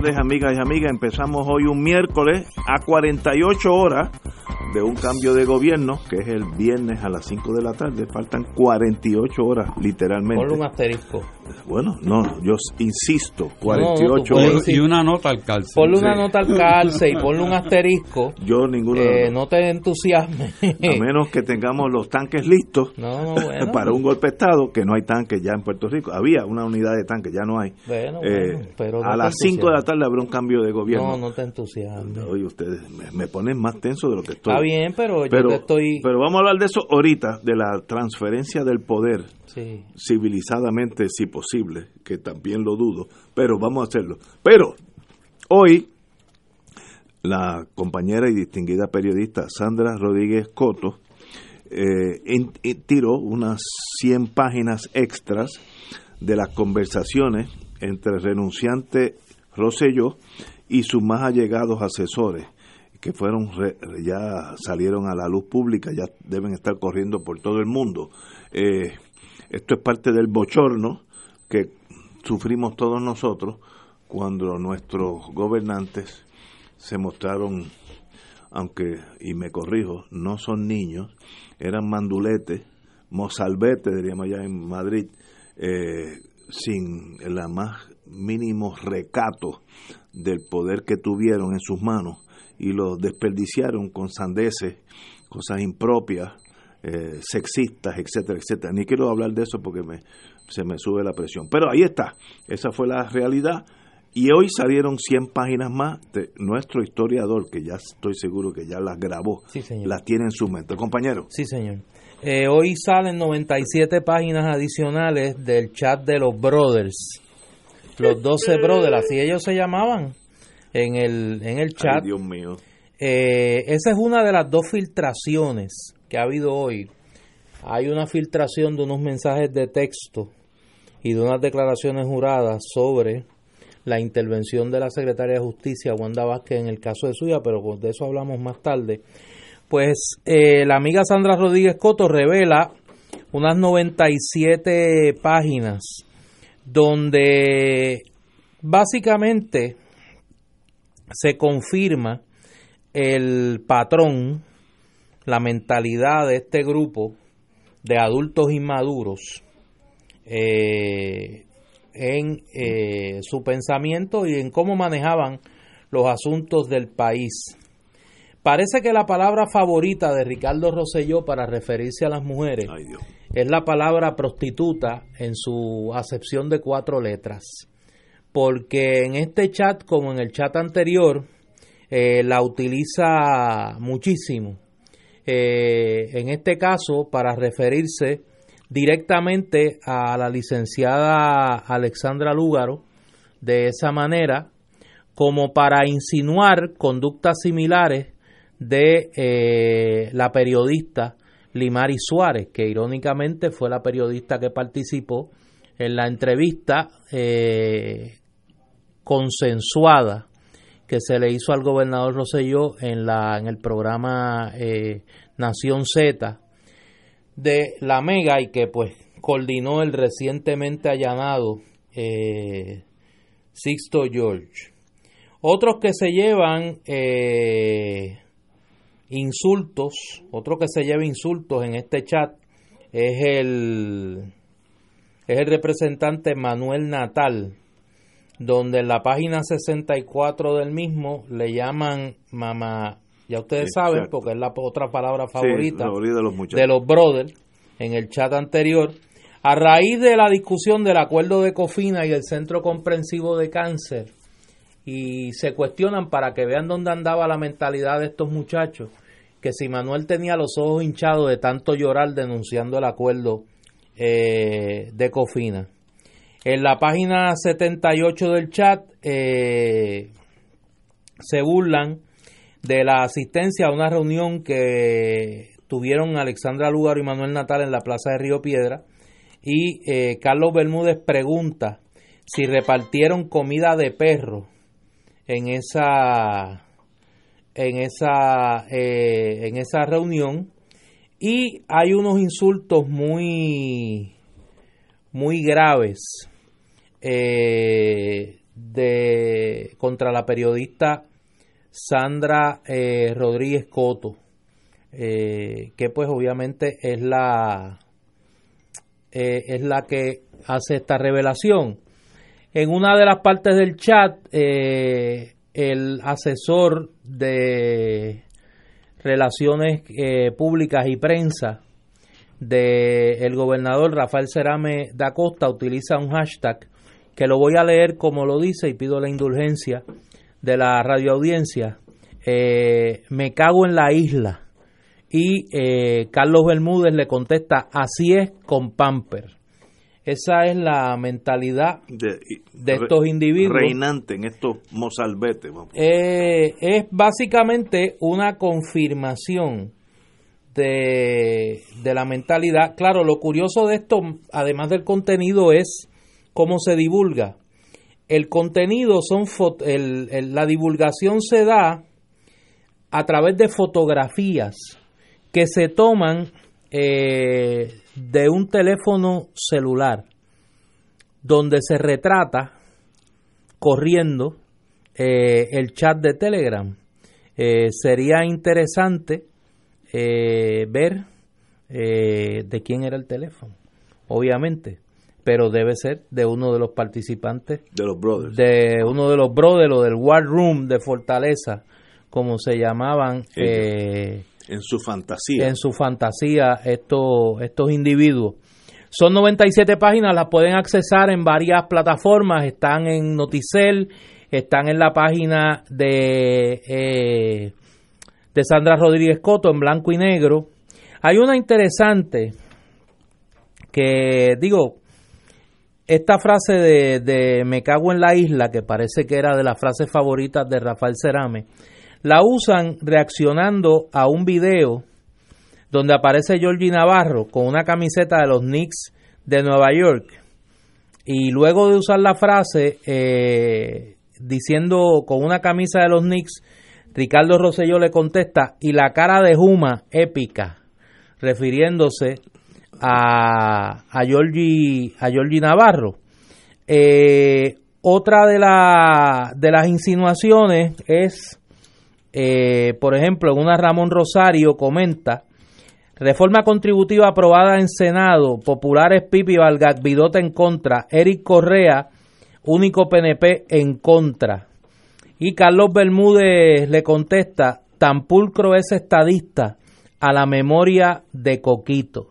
Tardes, amigas y amigas. Empezamos hoy un miércoles a 48 horas de un cambio de gobierno, que es el viernes a las 5 de la tarde. Faltan 48 horas, literalmente. Ponle un asterisco. Bueno, no, yo insisto, 48 No, no, horas. Y una nota al calce. Ponle una Sí. nota al calce y ponle un asterisco. Yo ninguno Eh, no te entusiasmes. A menos que tengamos los tanques listos No, no, bueno. para un golpe de Estado, que no hay tanques ya en Puerto Rico. Había una unidad de tanques, ya no hay. Bueno, Eh, bueno, pero no a las 5 de la tarde habrá un cambio de gobierno. No, no te entusiasmes. Oye, ustedes me, me ponen más tenso de lo que estoy. Está bien, pero yo pero, te estoy... pero vamos a hablar de eso ahorita, de la transferencia del poder Sí. civilizadamente, si posible, que también lo dudo, pero vamos a hacerlo. Pero hoy la compañera y distinguida periodista Sandra Rodríguez Coto eh, en- en- tiró unas 100 páginas extras de las conversaciones entre el renunciante Rosselló y sus más allegados asesores que fueron ya salieron a la luz pública, ya deben estar corriendo por todo el mundo. Eh, esto es parte del bochorno que sufrimos todos nosotros cuando nuestros gobernantes se mostraron, aunque, y me corrijo, no son niños, eran manduletes, mozalbetes, diríamos allá en Madrid, eh, sin el más mínimo recato del poder que tuvieron en sus manos y lo desperdiciaron con sandeces, cosas impropias, eh, sexistas, etcétera, etcétera. Ni quiero hablar de eso porque me, se me sube la presión. Pero ahí está, esa fue la realidad. Y hoy salieron 100 páginas más de nuestro historiador, que ya estoy seguro que ya las grabó, Sí, señor. las tiene en su mente. Compañero, Sí, señor. Eh, hoy salen 97 páginas adicionales del chat de los brothers. Los 12 brothers, así ellos se llamaban en el, en el ay, chat. Dios mío, Eh, esa es una de las dos filtraciones que ha habido hoy. Hay una filtración de unos mensajes de texto y de unas declaraciones juradas sobre la intervención de la secretaria de Justicia, Wanda Vázquez, en el caso de suya, pero de eso hablamos más tarde. Pues eh, la amiga Sandra Rodríguez Coto revela unas 97 páginas donde básicamente se confirma el patrón, la mentalidad de este grupo de adultos inmaduros eh, en eh, su pensamiento y en cómo manejaban los asuntos del país. Parece que la palabra favorita de Ricardo Rosselló para referirse a las mujeres ay es la palabra prostituta en su acepción de cuatro letras. Porque en este chat, como en el chat anterior, eh, la utiliza muchísimo. Eh, en este caso, para referirse directamente a la licenciada Alexandra Lúgaro, de esa manera, como para insinuar conductas similares de eh, la periodista Limari Suárez, que irónicamente fue la periodista que participó en la entrevista consensuada que se le hizo al gobernador Rosselló en, la, en el programa eh, Nación Z de la Mega y que pues coordinó el recientemente allanado eh, Sixto George. Otros que se llevan eh, insultos, otro que se lleva insultos en este chat es el es el representante Manuel Natal, donde en la página 64 del mismo le llaman mamá, ya ustedes saben, porque es la otra palabra Sí, favorita favorita de los muchachos. de los brothers en el chat anterior, a raíz de la discusión del acuerdo de Cofina y el Centro Comprensivo de Cáncer, y se cuestionan para que vean dónde andaba la mentalidad de estos muchachos que si Manuel tenía los ojos hinchados de tanto llorar denunciando el acuerdo eh, de Cofina. En la página 78 del chat eh, se burlan de la asistencia a una reunión que tuvieron Alexandra Lugaro y Manuel Natal en la Plaza de Río Piedra. Y eh, Carlos Bermúdez pregunta si repartieron comida de perro en esa en esa eh, en esa reunión. Y hay unos insultos muy muy graves eh, de contra la periodista Sandra eh, Rodríguez Coto que pues obviamente es la es la que hace esta revelación. En una de las partes del chat el asesor de relaciones eh, públicas y prensa del gobernador Rafael Cerame da Costa utiliza un hashtag que lo voy a leer como lo dice y pido la indulgencia de la radioaudiencia. Eh, me cago en la isla. Y eh, Carlos Bermúdez le contesta, así es con Pamper. Esa es la mentalidad de, estos individuos. Reinante en estos mozalbetes. Eh, es básicamente una confirmación de, la mentalidad. Claro, lo curioso de esto, además del contenido, es cómo se divulga. El contenido son la divulgación se da a través de fotografías que se toman eh, de un teléfono celular donde se retrata corriendo eh, el chat de Telegram. Eh, sería interesante ver de quién era el teléfono, obviamente, pero debe ser de uno de los participantes. De los brothers. De uno de los brothers o del War Room de Fortaleza, como se llamaban en su fantasía. En su fantasía estos, estos individuos. Son 97 páginas, las pueden accesar en varias plataformas, están en Noticel, están en la página de, eh, de Sandra Rodríguez Coto en blanco y negro. Hay una interesante que, digo, esta frase de, de me cago en la isla, que parece que era de las frases favoritas de Rafael Cerame, la usan reaccionando a un video donde aparece Georgie Navarro con una camiseta de los Knicks de Nueva York. Y luego de usar la frase eh, diciendo con una camisa de los Knicks, Ricardo Rosselló le contesta, y la cara de Juma épica, refiriéndose a, a, Georgie, a Georgie Navarro. Eh, otra de, la, de las insinuaciones es eh, por ejemplo, una Ramón Rosario comenta, reforma contributiva aprobada en Senado, populares Pipi Valgat, Vidota en contra, Eric Correa, único PNP en contra. Y Carlos Bermúdez le contesta, tan pulcro es estadista a la memoria de Coquito.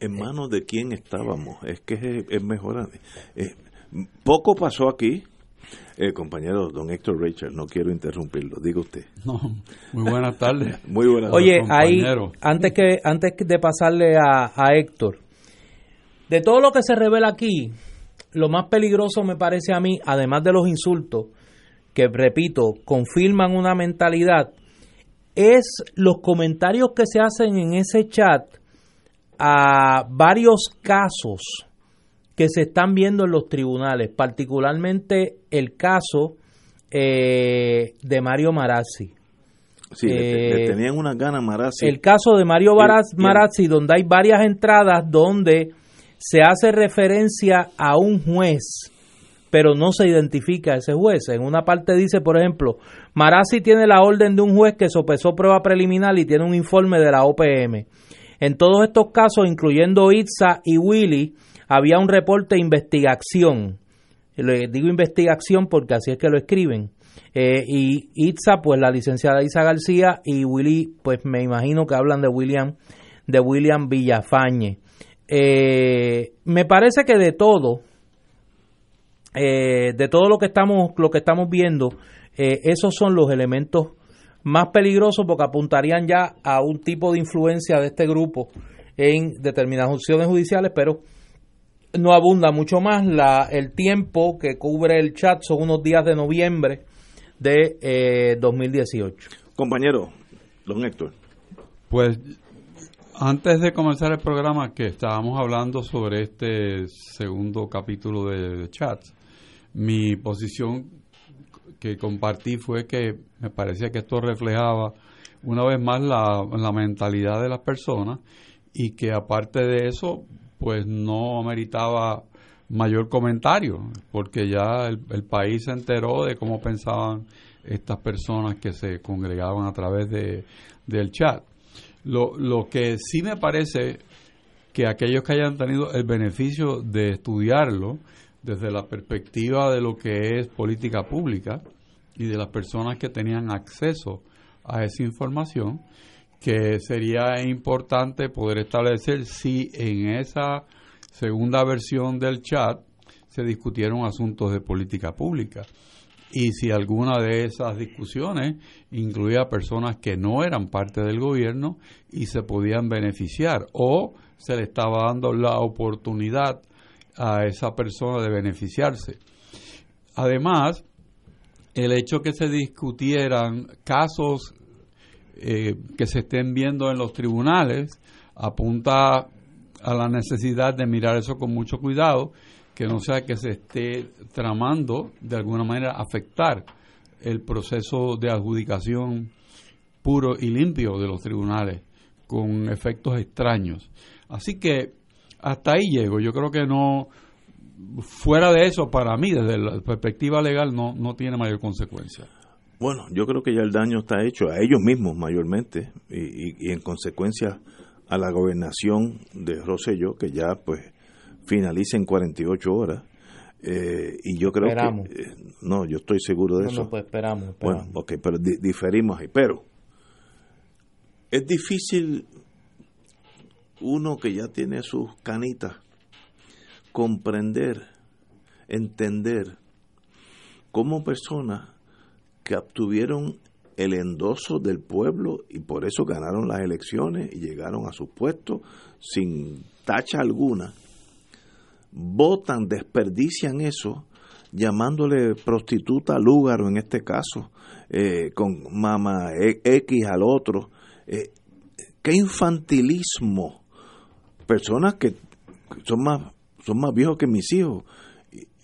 ¿En manos de quién estábamos? Es que es, mejor. Eh, poco pasó aquí eh, compañero don Héctor Richard, no quiero interrumpirlo, diga usted. No, muy buenas tardes. muy buenas Oye, ahí, antes, que, antes de pasarle a, a Héctor, de todo lo que se revela aquí, lo más peligroso me parece a mí, además de los insultos, que repito, confirman una mentalidad, es los comentarios que se hacen en ese chat a varios casos que se están viendo en los tribunales, particularmente el caso eh, de Mario Marazzi. Sí, le, eh, tenían una gana Marazzi. El caso de Mario Marazzi, donde hay varias entradas donde se hace referencia a un juez, pero no se identifica a ese juez. En una parte dice, por ejemplo, Marazzi tiene la orden de un juez que sopesó prueba preliminar y tiene un informe de la OPM. En todos estos casos, incluyendo Itza y Willy, había un reporte de investigación. Le digo investigación porque así es que lo escriben. Eh, y Itza, pues la licenciada Isa García y Willy, pues me imagino que hablan de William, de William Villafañe. Eh, me parece que de todo, eh, de todo lo que estamos, lo que estamos viendo, esos son los elementos más peligrosos porque apuntarían ya a un tipo de influencia de este grupo en determinadas opciones judiciales, pero no abunda mucho más. La, el tiempo que cubre el chat son unos días de noviembre de eh, 2018. Compañero, don Héctor. Pues antes de comenzar el programa que estábamos hablando sobre este segundo capítulo de, chat, mi posición que compartí fue que me parecía que esto reflejaba una vez más la, la mentalidad de las personas y que aparte de eso, pues no ameritaba mayor comentario, porque ya el, el, país se enteró de cómo pensaban estas personas que se congregaban a través de, del chat. Lo, lo que sí me parece que aquellos que hayan tenido el beneficio de estudiarlo desde la perspectiva de lo que es política pública y de las personas que tenían acceso a esa información, que sería importante poder establecer si en esa segunda versión del chat se discutieron asuntos de política pública. Y si alguna de esas discusiones incluía personas que no eran parte del gobierno y se podían beneficiar o se le estaba dando la oportunidad a esa persona de beneficiarse. Además, el hecho que se discutieran casos eh, que se estén viendo en los tribunales apunta a la necesidad de mirar eso con mucho cuidado, que no sea que se esté tramando de alguna manera afectar el proceso de adjudicación puro y limpio de los tribunales con efectos extraños. Así que hasta ahí llego. Yo creo que no, fuera de eso, para mí, desde la perspectiva legal, no, no tiene mayor consecuencia. Bueno, yo creo que ya el daño está hecho a ellos mismos mayormente y, y, en consecuencia a la gobernación de Rosselló, que ya pues finaliza en 48 horas. Eh, y yo creo esperamos. que... Eh, no, yo estoy seguro de no, eso. No, pues esperamos, esperamos. Bueno, ok, pero di diferimos ahí. Pero es difícil uno que ya tiene sus canitas comprender, entender cómo personas que obtuvieron el endoso del pueblo y por eso ganaron las elecciones y llegaron a sus puestos sin tacha alguna, votan, desperdician eso, llamándole prostituta al lugar, en este caso, eh, con mamá X al otro. Eh, ¿Qué infantilismo? Personas que son más, son más viejos que mis hijos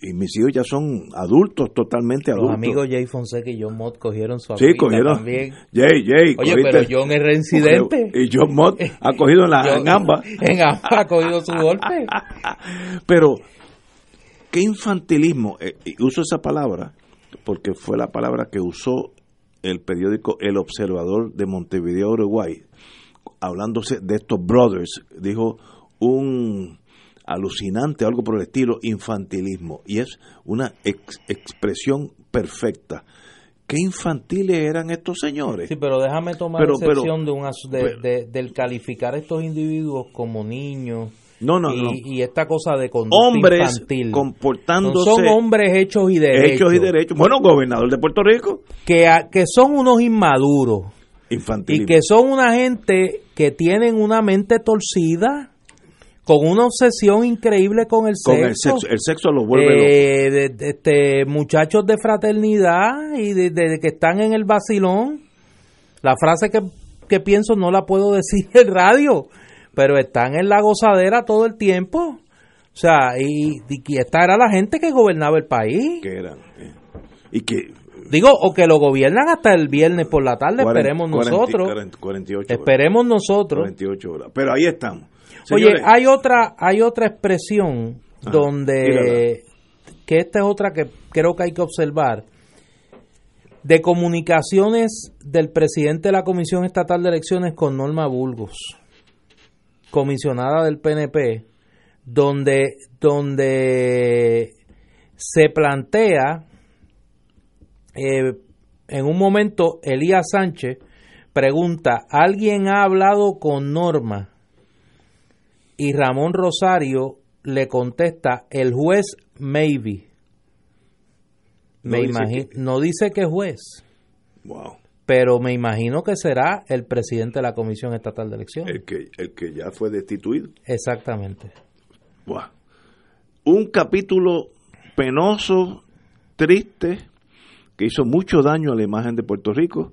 y mis hijos ya son adultos, totalmente adultos. Los amigos Jay Fonseca y John Mott cogieron su Sí, cogieron. también. Jay, Jay. Oye, pero John es reincidente. Y John Mott ha cogido en, la, John, en ambas. En ambas ha cogido su golpe. pero, qué infantilismo. Eh, uso esa palabra porque fue la palabra que usó el periódico El Observador de Montevideo, Uruguay, hablándose de estos brothers. Dijo un alucinante, algo por el estilo, infantilismo. Y es una ex expresión perfecta. ¿Qué infantiles eran estos señores? Sí, pero déjame tomar Pero- excepción pero- de una, de, de- del calificar a estos individuos como niños No, no, y, no. y esta cosa de conducta Hombres infantil. No comportándose son hombres hechos y derechos. hechos y derechos. Bueno, gobernador de Puerto Rico, Que, a- que son unos inmaduros y infantilismo. que son una gente que tienen una mente torcida con una obsesión increíble con el con sexo. el sexo, el sexo los vuelve. Eh, de- de- este, muchachos de fraternidad y de, de que están en el vacilón. La frase que, que pienso no la puedo decir en radio, pero están en la gozadera todo el tiempo. O sea, y, y esta era la gente que gobernaba el país. que eran eh, y que Digo, o que lo gobiernan hasta el viernes por la tarde, 40, esperemos 40, nosotros. 40, 48 horas, Esperemos nosotros. 48 horas. Pero ahí estamos. Oye, hay otra, hay otra expresión donde que esta es otra que creo que hay que observar de comunicaciones del presidente de la Comisión Estatal de Elecciones con Norma Burgos, comisionada del PNP, donde donde se plantea eh, en un momento Elías Sánchez pregunta, ¿alguien ha hablado con Norma? Y Ramón Rosario le contesta, el juez maybe. Me dice imagino, no dice que juez, Wow. pero me imagino que será el presidente de la Comisión Estatal de Elecciones. El que, el que ya fue destituido. Exactamente. Buah. Un capítulo penoso, triste, que hizo mucho daño a la imagen de Puerto Rico.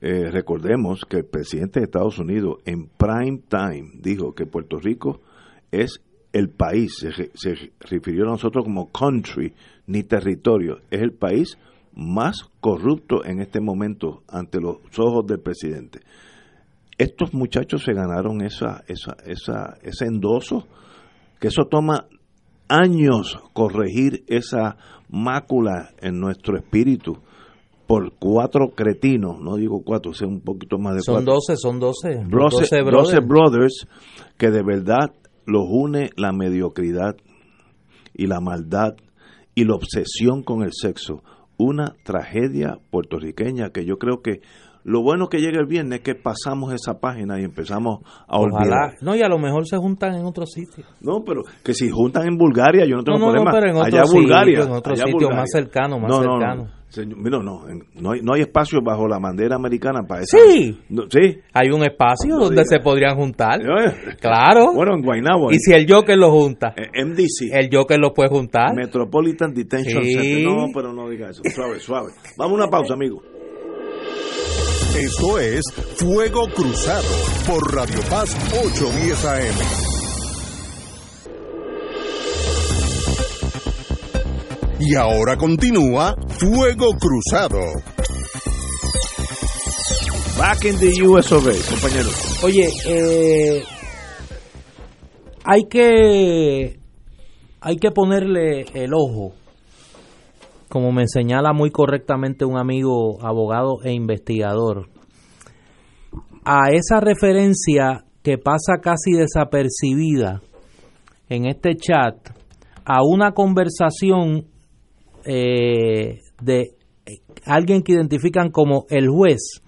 Eh, recordemos que el presidente de Estados Unidos en prime time dijo que Puerto Rico es el país, se, se refirió a nosotros como country, ni territorio, es el país más corrupto en este momento ante los ojos del presidente. Estos muchachos se ganaron esa, esa, esa, ese endoso que eso toma años corregir esa mácula en nuestro espíritu por cuatro cretinos, no digo cuatro, sea un poquito más de Son cuatro. 12, son 12. 12, 12, brothers. 12 brothers que de verdad los une la mediocridad y la maldad y la obsesión con el sexo. Una tragedia puertorriqueña que yo creo que lo bueno que llega el viernes es que pasamos esa página y empezamos a olvidar. Ojalá. No, y a lo mejor se juntan en otro sitio. No, pero que si juntan en Bulgaria, yo no tengo No, no, no, problema. pero en otro allá sitio, Bulgaria, en otro allá sitio Bulgaria. más cercano, más no, no, cercano. No, Señor, mira, no, no, hay, no hay espacio bajo la bandera americana para eso. Sí. sí. Hay un espacio No donde diga. se podrían juntar. Eh, Claro. Bueno, en Guaynabo. y si el Joker lo junta, en MDC. el Joker lo puede juntar. Metropolitan Detention Sí. Center. No, pero no diga eso. Suave, suave. Vamos a una pausa, amigo. Esto es Fuego Cruzado por Radio Paz 810 AM. Y ahora continúa Fuego Cruzado. Back in the US of A, compañero. Oye, eh, hay que hay que ponerle el ojo, como me señala muy correctamente un amigo abogado e investigador, a esa referencia que pasa casi desapercibida en este chat a una conversación eh, de alguien que identifican como el juez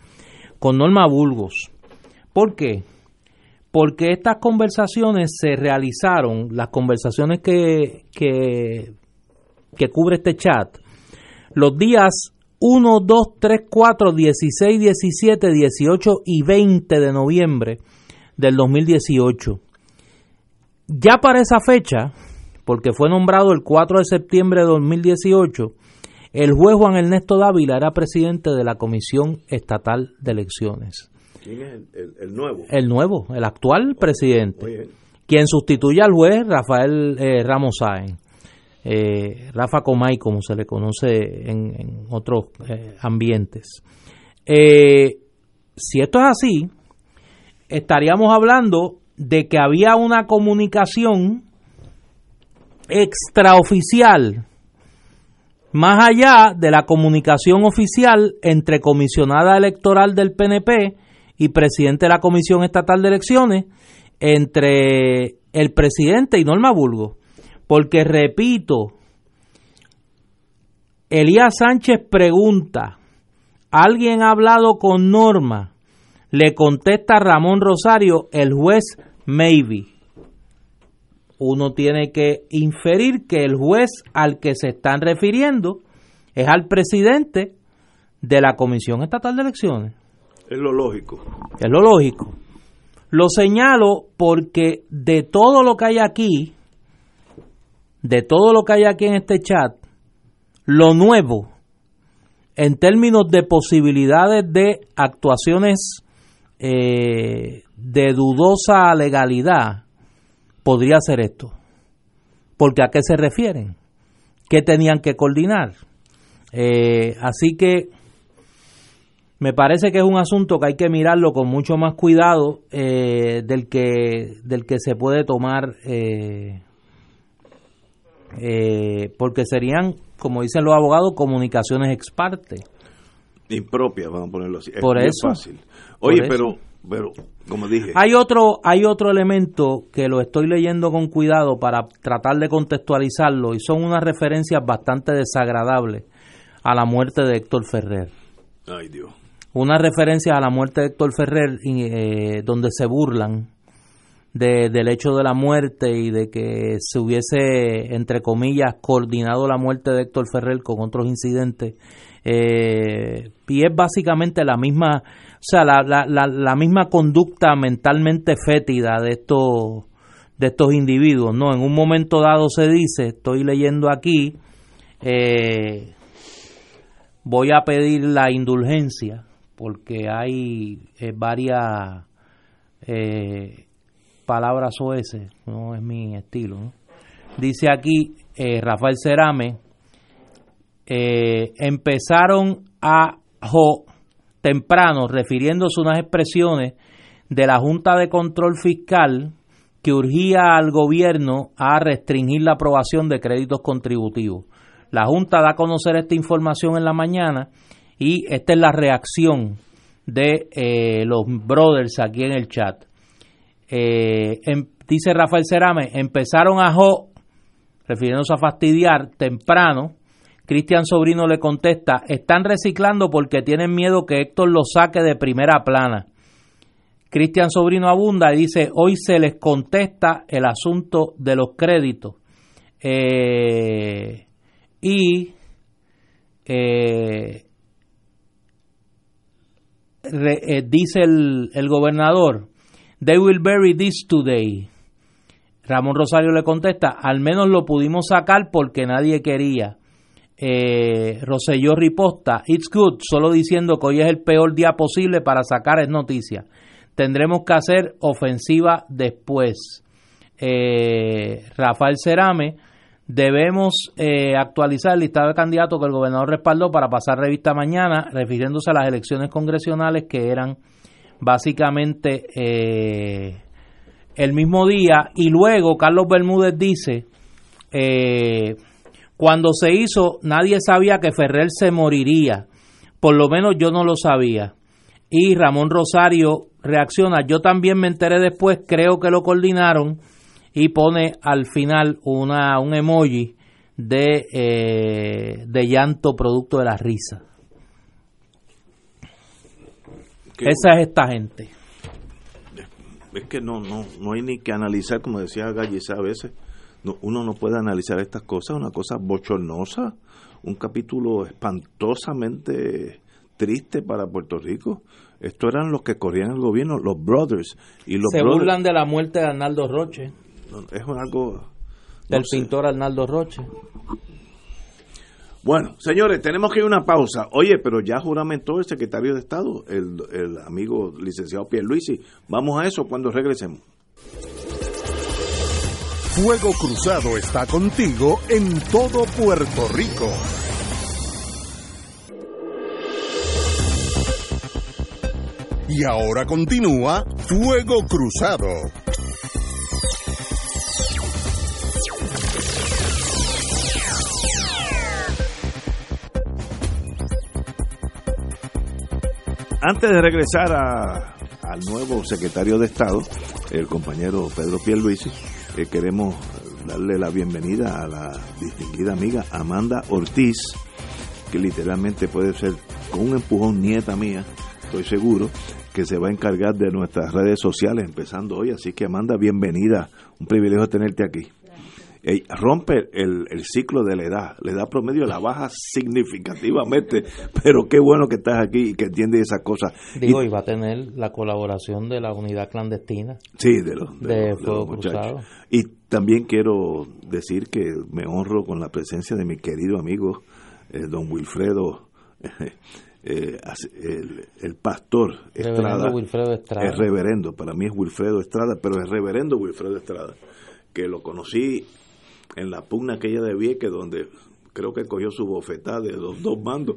con Norma Burgos. ¿Por qué? Porque estas conversaciones se realizaron, las conversaciones que cubre este chat, los días 1, 2, 3, 4, 16, 17, 18 y 20 de noviembre del 2018. Ya para esa fecha, porque fue nombrado el 4 de septiembre de 2018, el juez Juan Ernesto Dávila era presidente de la Comisión Estatal de Elecciones. ¿Quién es el, el- el nuevo? El nuevo, el actual presidente, Oye, quien sustituye al juez Rafael eh, Ramos Sáenz, eh, Rafa Comay, como se le conoce en, en otros eh, ambientes. Eh, si esto es así, estaríamos hablando de que había una comunicación extraoficial más allá de la comunicación oficial entre comisionada electoral del PNP y presidente de la Comisión Estatal de Elecciones, entre el presidente y Norma Burgos. Porque, repito, Elías Sánchez pregunta, ¿alguien ha hablado con Norma? Le contesta Ramón Rosario, el juez maybe uno tiene que inferir que el juez al que se están refiriendo es al presidente de la Comisión Estatal de Elecciones. es lo lógico. Es lo lógico. Lo señalo porque de todo lo que hay aquí, de todo lo que hay aquí en este chat, lo nuevo, en términos de posibilidades de actuaciones eh, de dudosa legalidad, podría ser esto. Porque a qué se refieren, qué tenían que coordinar. Eh, así que me parece que es un asunto que hay que mirarlo con mucho más cuidado eh, del que del que se puede tomar eh, eh, porque serían como dicen los abogados comunicaciones ex parte Impropia, vamos a ponerlo así. Es Por eso. fácil. Oye, Por pero, pero, como dije, hay otro hay otro elemento que lo estoy leyendo con cuidado para tratar de contextualizarlo y son unas referencias bastante desagradables a la muerte de Héctor Ferrer. Ay Dios, una referencia a la muerte de Héctor Ferrer eh, donde se burlan del hecho de la muerte y de que se hubiese, entre comillas, coordinado la muerte de Héctor Ferrer con otros incidentes. Eh, y es básicamente la misma, sea, la, la, la, misma conducta mentalmente fétida de estos, de estos individuos, ¿no? En un momento dado se dice, estoy leyendo aquí, eh, voy a pedir la indulgencia porque hay eh, varias eh, palabras ese no es mi estilo. Dice aquí eh, Rafael Cerame, empezaron a temprano, refiriéndose a unas expresiones de la Junta de Control Fiscal que urgía al gobierno a restringir la aprobación de créditos contributivos. La Junta da a conocer esta información en la mañana y esta es la reacción de eh, los brothers aquí en el chat. Eh, em, dice Rafael Cerame, empezaron a jo, refiriéndose a fastidiar temprano. Cristian Sobrino le contesta, están reciclando porque tienen miedo que Héctor lo saque de primera plana. Cristian Sobrino abunda y dice, hoy se les contesta el asunto de los créditos. Eh, y eh, eh, dice el, el gobernador, They will bury this today. Ramón Rosario le contesta, al menos lo pudimos sacar porque nadie quería. Eh, Roselló riposta, it's good, solo diciendo que hoy es el peor día posible para sacar es noticia. Tendremos que hacer ofensiva después. Eh, Rafael Cerame, debemos eh, actualizar el listado de candidatos que el gobernador respaldó para pasar revista mañana, refiriéndose a las elecciones congresionales que eran básicamente eh, el mismo día. Y luego Carlos Bermúdez dice, eh, cuando se hizo nadie sabía que Ferrer se moriría, por lo menos yo no lo sabía. Y Ramón Rosario reacciona, yo también me enteré después, creo que lo coordinaron y pone al final una, un emoji de, eh, de llanto producto de la risa. Esa es esta gente. Es que no, no, no hay ni que analizar, como decía Gallisa a veces, uno no puede analizar estas cosas, una cosa bochornosa, un capítulo espantosamente triste para Puerto Rico. Estos eran los que corrían el gobierno, los brothers. Y los Se burlan de la muerte de Arnaldo Roche. es algo... Del pintor Arnaldo Roche. Bueno, señores, tenemos que ir a una pausa. Oye, pero ya juramentó el secretario de Estado, el, el amigo licenciado Pierluisi. Vamos a eso cuando regresemos. Fuego Cruzado está contigo en todo Puerto Rico. Y ahora continúa Fuego Cruzado. Antes de regresar al nuevo secretario de Estado, el compañero Pedro Pierluisi, eh, queremos darle la bienvenida a la distinguida amiga Amanda Ortiz, que literalmente puede ser con un empujón nieta mía, estoy seguro, que se va a encargar de nuestras redes sociales empezando hoy. Así que Amanda, bienvenida, un privilegio tenerte aquí rompe el, ciclo de la edad, la edad promedio la baja significativamente, pero qué bueno que estás aquí y que entiendes esas cosas. Digo, y, va a tener la colaboración de la unidad clandestina. Sí, de los, de, muchachos. Y también quiero decir que me honro con la presencia de mi querido amigo, eh, don Wilfredo. Eh, el, pastor Estrada, Wilfredo Estrada. Es reverendo, para mí es Wilfredo Estrada, pero es reverendo Wilfredo Estrada, que lo conocí en la pugna aquella de Vieques, donde creo que cogió su bofetada de los dos bandos,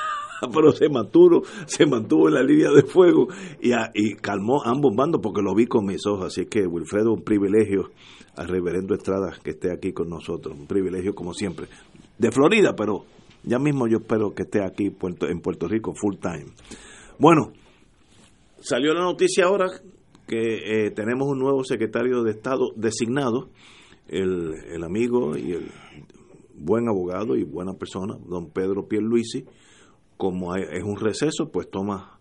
pero se mantuvo, se mantuvo en la línea de fuego y, y, calmó ambos bandos porque lo vi con mis ojos. Así que, Wilfredo, un privilegio al reverendo Estrada que esté aquí con nosotros, un privilegio como siempre. De Florida, pero ya mismo yo espero que esté aquí en Puerto Rico full time. Bueno, salió la noticia ahora que eh, tenemos un nuevo secretario de Estado designado el, el amigo y el buen abogado y buena persona, don Pedro Pierluisi, como es un receso, pues toma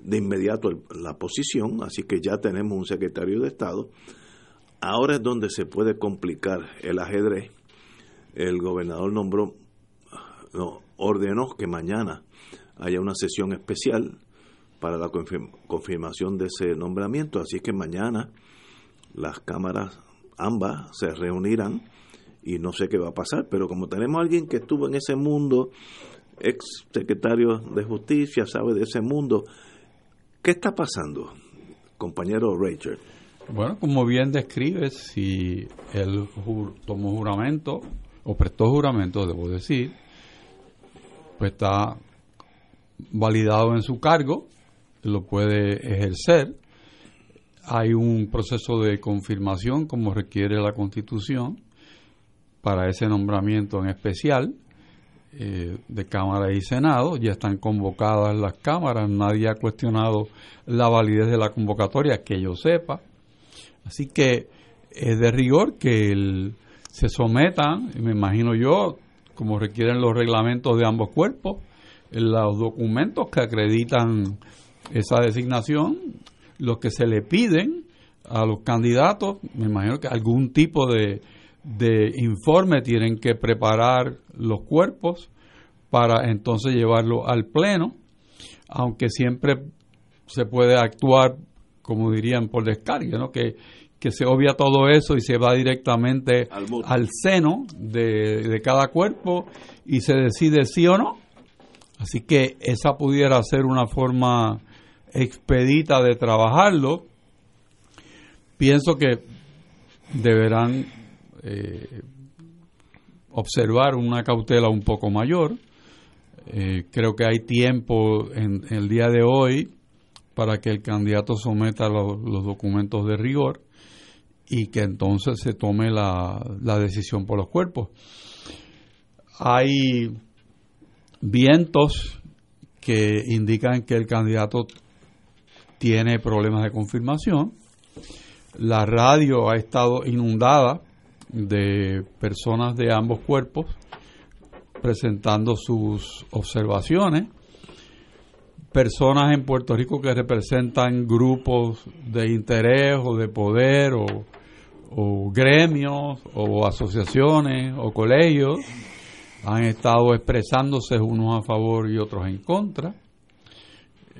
de inmediato la posición, así que ya tenemos un secretario de Estado. Ahora es donde se puede complicar el ajedrez. El gobernador nombró, no, ordenó que mañana haya una sesión especial para la confirmación de ese nombramiento, así que mañana las cámaras ambas se reunirán y no sé qué va a pasar, pero como tenemos a alguien que estuvo en ese mundo, ex secretario de justicia, sabe de ese mundo, ¿qué está pasando, compañero Richard? Bueno, como bien describes, si él tomó juramento, o prestó juramento, debo decir, pues está validado en su cargo, lo puede ejercer. Hay un proceso de confirmación como requiere la Constitución para ese nombramiento en especial eh, de Cámara y Senado. Ya están convocadas las cámaras, nadie ha cuestionado la validez de la convocatoria, que yo sepa. Así que es de rigor que se sometan, me imagino yo, como requieren los reglamentos de ambos cuerpos, los documentos que acreditan esa designación, los que se le piden a los candidatos, me imagino que algún tipo de, de informe tienen que preparar los cuerpos para entonces llevarlo al pleno, aunque siempre se puede actuar, como dirían, por descarga, ¿no? que, que se obvia todo eso y se va directamente al, seno de, de, cada cuerpo y se decide sí o no. Así que esa pudiera ser una forma expedita de trabajarlo. Pienso que deberán eh, observar una cautela un poco mayor. Eh, creo que hay tiempo en, el día de hoy para que el candidato someta los documentos de rigor y que entonces se tome la, la decisión por los cuerpos. Hay vientos que indican que el candidato tiene problemas de confirmación. La radio ha estado inundada de personas de ambos cuerpos presentando sus observaciones. Personas en Puerto Rico que representan grupos de interés o de poder o, gremios o asociaciones o colegios han estado expresándose unos a favor y otros en contra.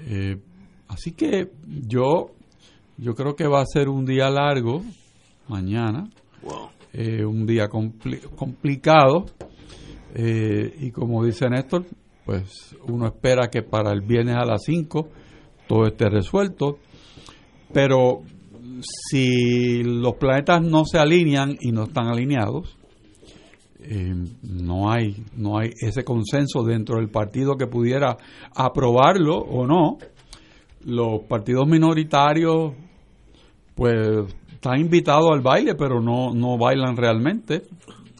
Eh, así que yo, yo creo que va a ser un día largo mañana, eh, un día complicado eh, y como dice Néstor, pues uno espera que para el viernes a las 5 todo esté resuelto, pero si los planetas no se alinean y no están alineados, eh, no hay no hay ese consenso dentro del partido que pudiera aprobarlo o no los partidos minoritarios pues están invitados al baile pero no no bailan realmente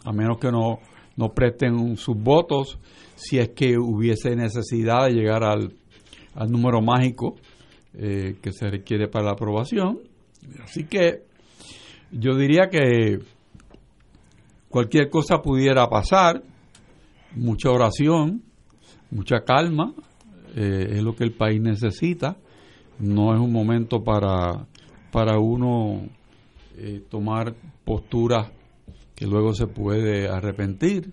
a menos que no no presten sus votos si es que hubiese necesidad de llegar al, al número mágico eh, que se requiere para la aprobación así que yo diría que cualquier cosa pudiera pasar, mucha oración, mucha calma, eh, es lo que el país necesita. No es un momento para, para uno eh, tomar posturas que luego se puede arrepentir.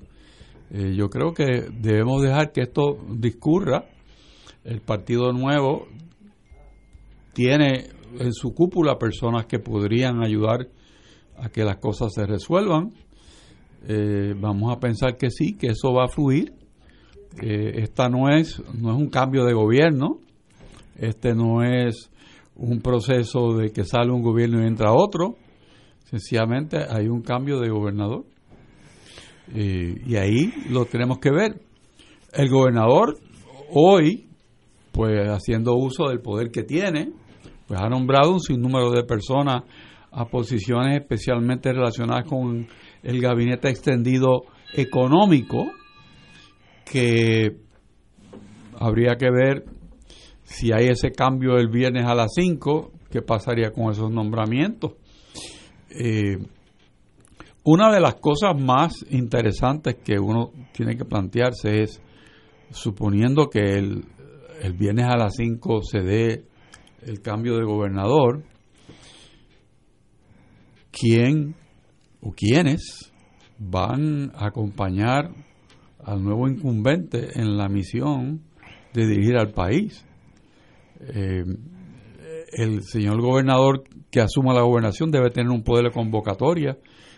Eh, yo creo que debemos dejar que esto discurra. El Partido Nuevo tiene en su cúpula personas que podrían ayudar a que las cosas se resuelvan eh, vamos a pensar que sí, que eso va a fluir. esta no es, no es un cambio de gobierno, este no es un proceso de que sale un gobierno y entra otro, sencillamente hay un cambio de gobernador. Eh, y ahí lo tenemos que ver. El gobernador hoy, pues haciendo uso del poder que tiene, pues ha nombrado un sinnúmero de personas a posiciones especialmente relacionadas con el gabinete extendido económico, que habría que ver si hay ese cambio el viernes a las 5, qué pasaría con esos nombramientos. Eh, una de las cosas más interesantes que uno tiene que plantearse es, suponiendo que el, el viernes a las 5 se dé el cambio de gobernador, ¿quién o quiénes van a acompañar al nuevo incumbente en la misión de dirigir al país? Eh, el señor gobernador que asuma la gobernación debe tener un poder de convocatoria,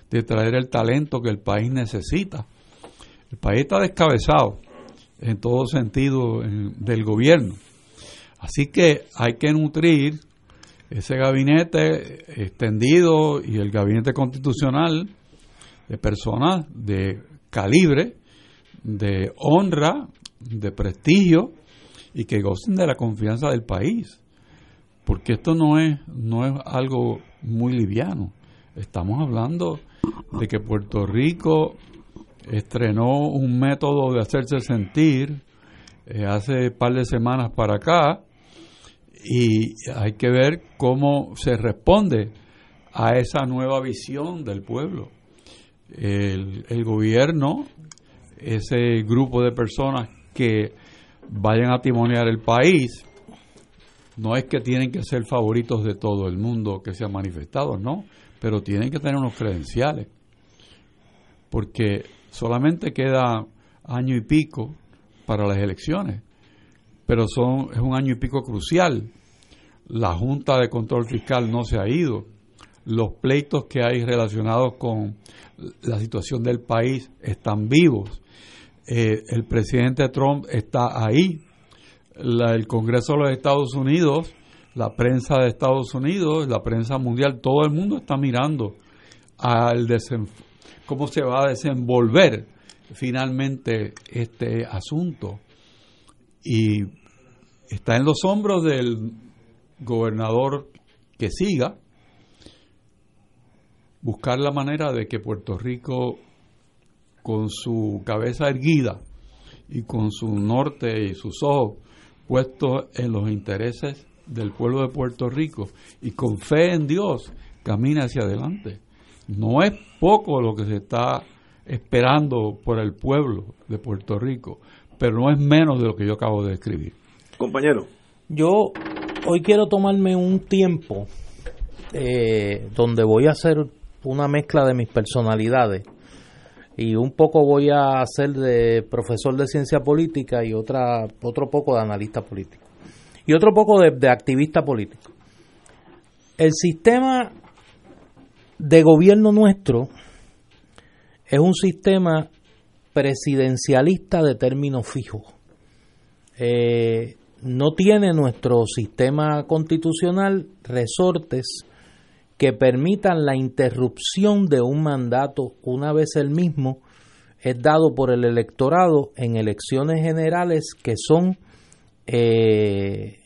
de traer el talento que el país necesita. El país está descabezado en todo sentido del gobierno. Así que hay que nutrir ese gabinete extendido y el gabinete constitucional de personas de calibre, de honra, de prestigio y que gocen de la confianza del país. Porque esto no es, no es algo muy liviano. Estamos hablando de que Puerto Rico estrenó un método de hacerse sentir eh, hace par de semanas para acá y hay que ver cómo se responde a esa nueva visión del pueblo. El, el gobierno, ese grupo de personas que vayan a timonear el país, no es que tienen que ser favoritos de todo el mundo que se ha manifestado, no, pero tienen que tener unos credenciales, porque solamente queda año y pico para las elecciones, pero son, es un año y pico crucial. La Junta de Control Fiscal no se ha ido. Los pleitos que hay relacionados con la situación del país están vivos. Eh, el presidente Trump está ahí. el Congreso de los Estados Unidos, la prensa de Estados Unidos, la prensa mundial, todo el mundo está mirando al cómo se va a desenvolver finalmente este asunto. Y está en los hombros del gobernador que siga buscar la manera de que Puerto Rico, con su cabeza erguida y con su norte y sus ojos puestos en los intereses del pueblo de Puerto Rico y con fe en Dios, camine hacia adelante. No es poco lo que se está esperando por el pueblo de Puerto Rico, pero no es menos de lo que yo acabo de describir. Compañero. Yo hoy quiero tomarme un tiempo eh, donde voy a hacer una mezcla de mis personalidades y un poco voy a hacer de profesor de ciencia política y otra otro poco de analista político y otro poco de activista político. El sistema de gobierno nuestro es un sistema presidencialista de términos fijos. Eh, no tiene nuestro sistema constitucional resortes que permitan la interrupción de un mandato una vez el mismo es dado por el electorado en elecciones generales que son eh,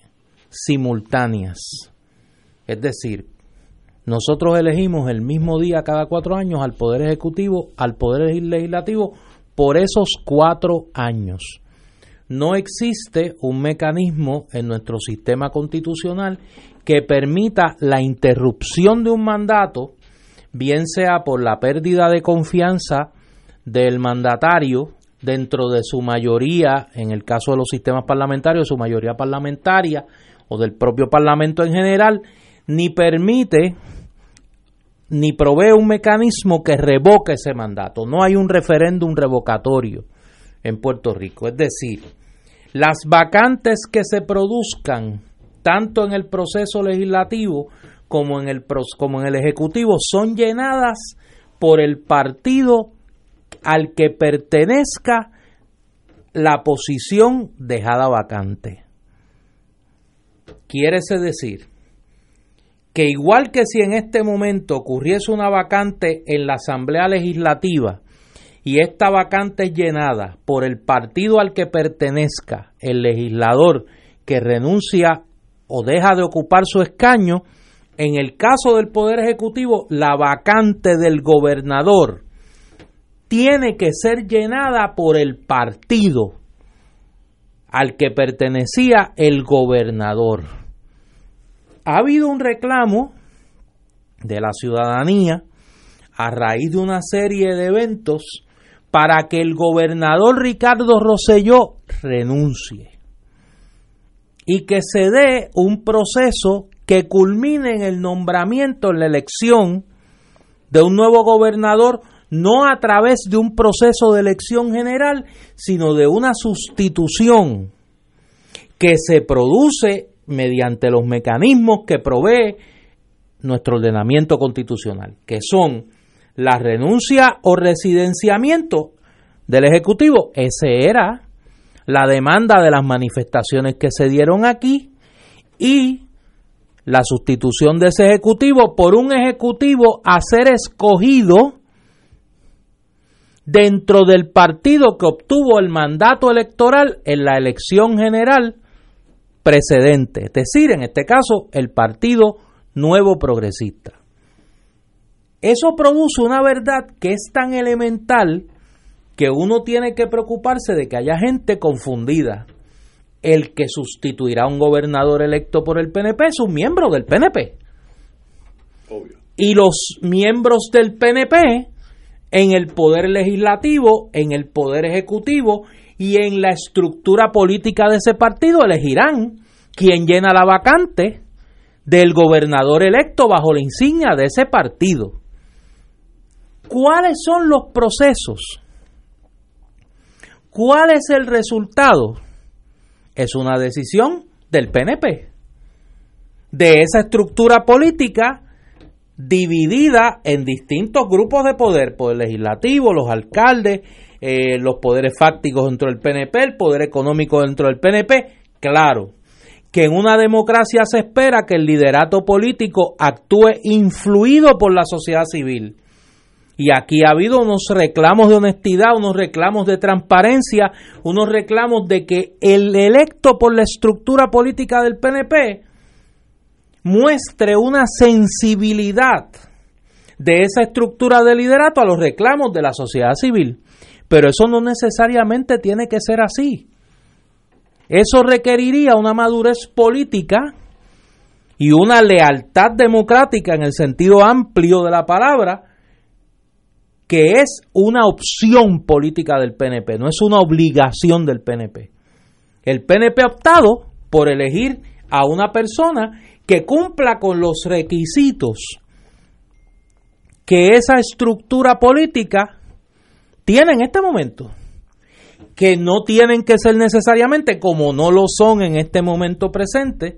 simultáneas. Es decir, nosotros elegimos el mismo día cada cuatro años al Poder Ejecutivo, al Poder Legislativo, por esos cuatro años. No existe un mecanismo en nuestro sistema constitucional que permita la interrupción de un mandato, bien sea por la pérdida de confianza del mandatario dentro de su mayoría, en el caso de los sistemas parlamentarios, su mayoría parlamentaria o del propio Parlamento en general, ni permite ni provee un mecanismo que revoque ese mandato. No hay un referéndum revocatorio en Puerto Rico. Es decir, las vacantes que se produzcan tanto en el proceso legislativo como en el, como en el ejecutivo son llenadas por el partido al que pertenezca la posición dejada vacante. Quiere decir que igual que si en este momento ocurriese una vacante en la Asamblea Legislativa y esta vacante es llenada por el partido al que pertenezca el legislador que renuncia o deja de ocupar su escaño, en el caso del Poder Ejecutivo, la vacante del gobernador tiene que ser llenada por el partido al que pertenecía el gobernador. Ha habido un reclamo de la ciudadanía a raíz de una serie de eventos para que el gobernador Ricardo Rosselló renuncie. y que se dé un proceso que culmine en el nombramiento, en la elección de un nuevo gobernador, no a través de un proceso de elección general, sino de una sustitución que se produce mediante los mecanismos que provee nuestro ordenamiento constitucional, que son la renuncia o residenciamiento del Ejecutivo. Ese era la demanda de las manifestaciones que se dieron aquí y la sustitución de ese Ejecutivo por un Ejecutivo a ser escogido dentro del partido que obtuvo el mandato electoral en la elección general precedente, es decir, en este caso, el Partido Nuevo Progresista. Eso produce una verdad que es tan elemental que uno tiene que preocuparse de que haya gente confundida. El que sustituirá a un gobernador electo por el PNP es un miembro del PNP. Y los miembros del PNP en el poder legislativo, en el poder ejecutivo y en la estructura política de ese partido elegirán quien llena la vacante del gobernador electo bajo la insignia de ese partido. ¿Cuáles son los procesos? ¿Cuál es el resultado? Es una decisión del PNP, de esa estructura política dividida en distintos grupos de poder, poder legislativo, los alcaldes, eh, los poderes fácticos dentro del PNP, el poder económico dentro del PNP. Claro, que en una democracia se espera que el liderato político actúe influido por la sociedad civil y aquí ha habido unos reclamos de honestidad, unos reclamos de transparencia, unos reclamos de que el electo por la estructura política del PNP muestre una sensibilidad de esa estructura de liderato a los reclamos de la sociedad civil. Pero eso no necesariamente tiene que ser así. Eso requeriría una madurez política y una lealtad democrática en el sentido amplio de la palabra que es una opción política del PNP, no es una obligación del PNP. El PNP ha optado por elegir a una persona que cumpla con los requisitos que esa estructura política tiene en este momento, que no tienen que ser necesariamente, como no lo son en este momento presente,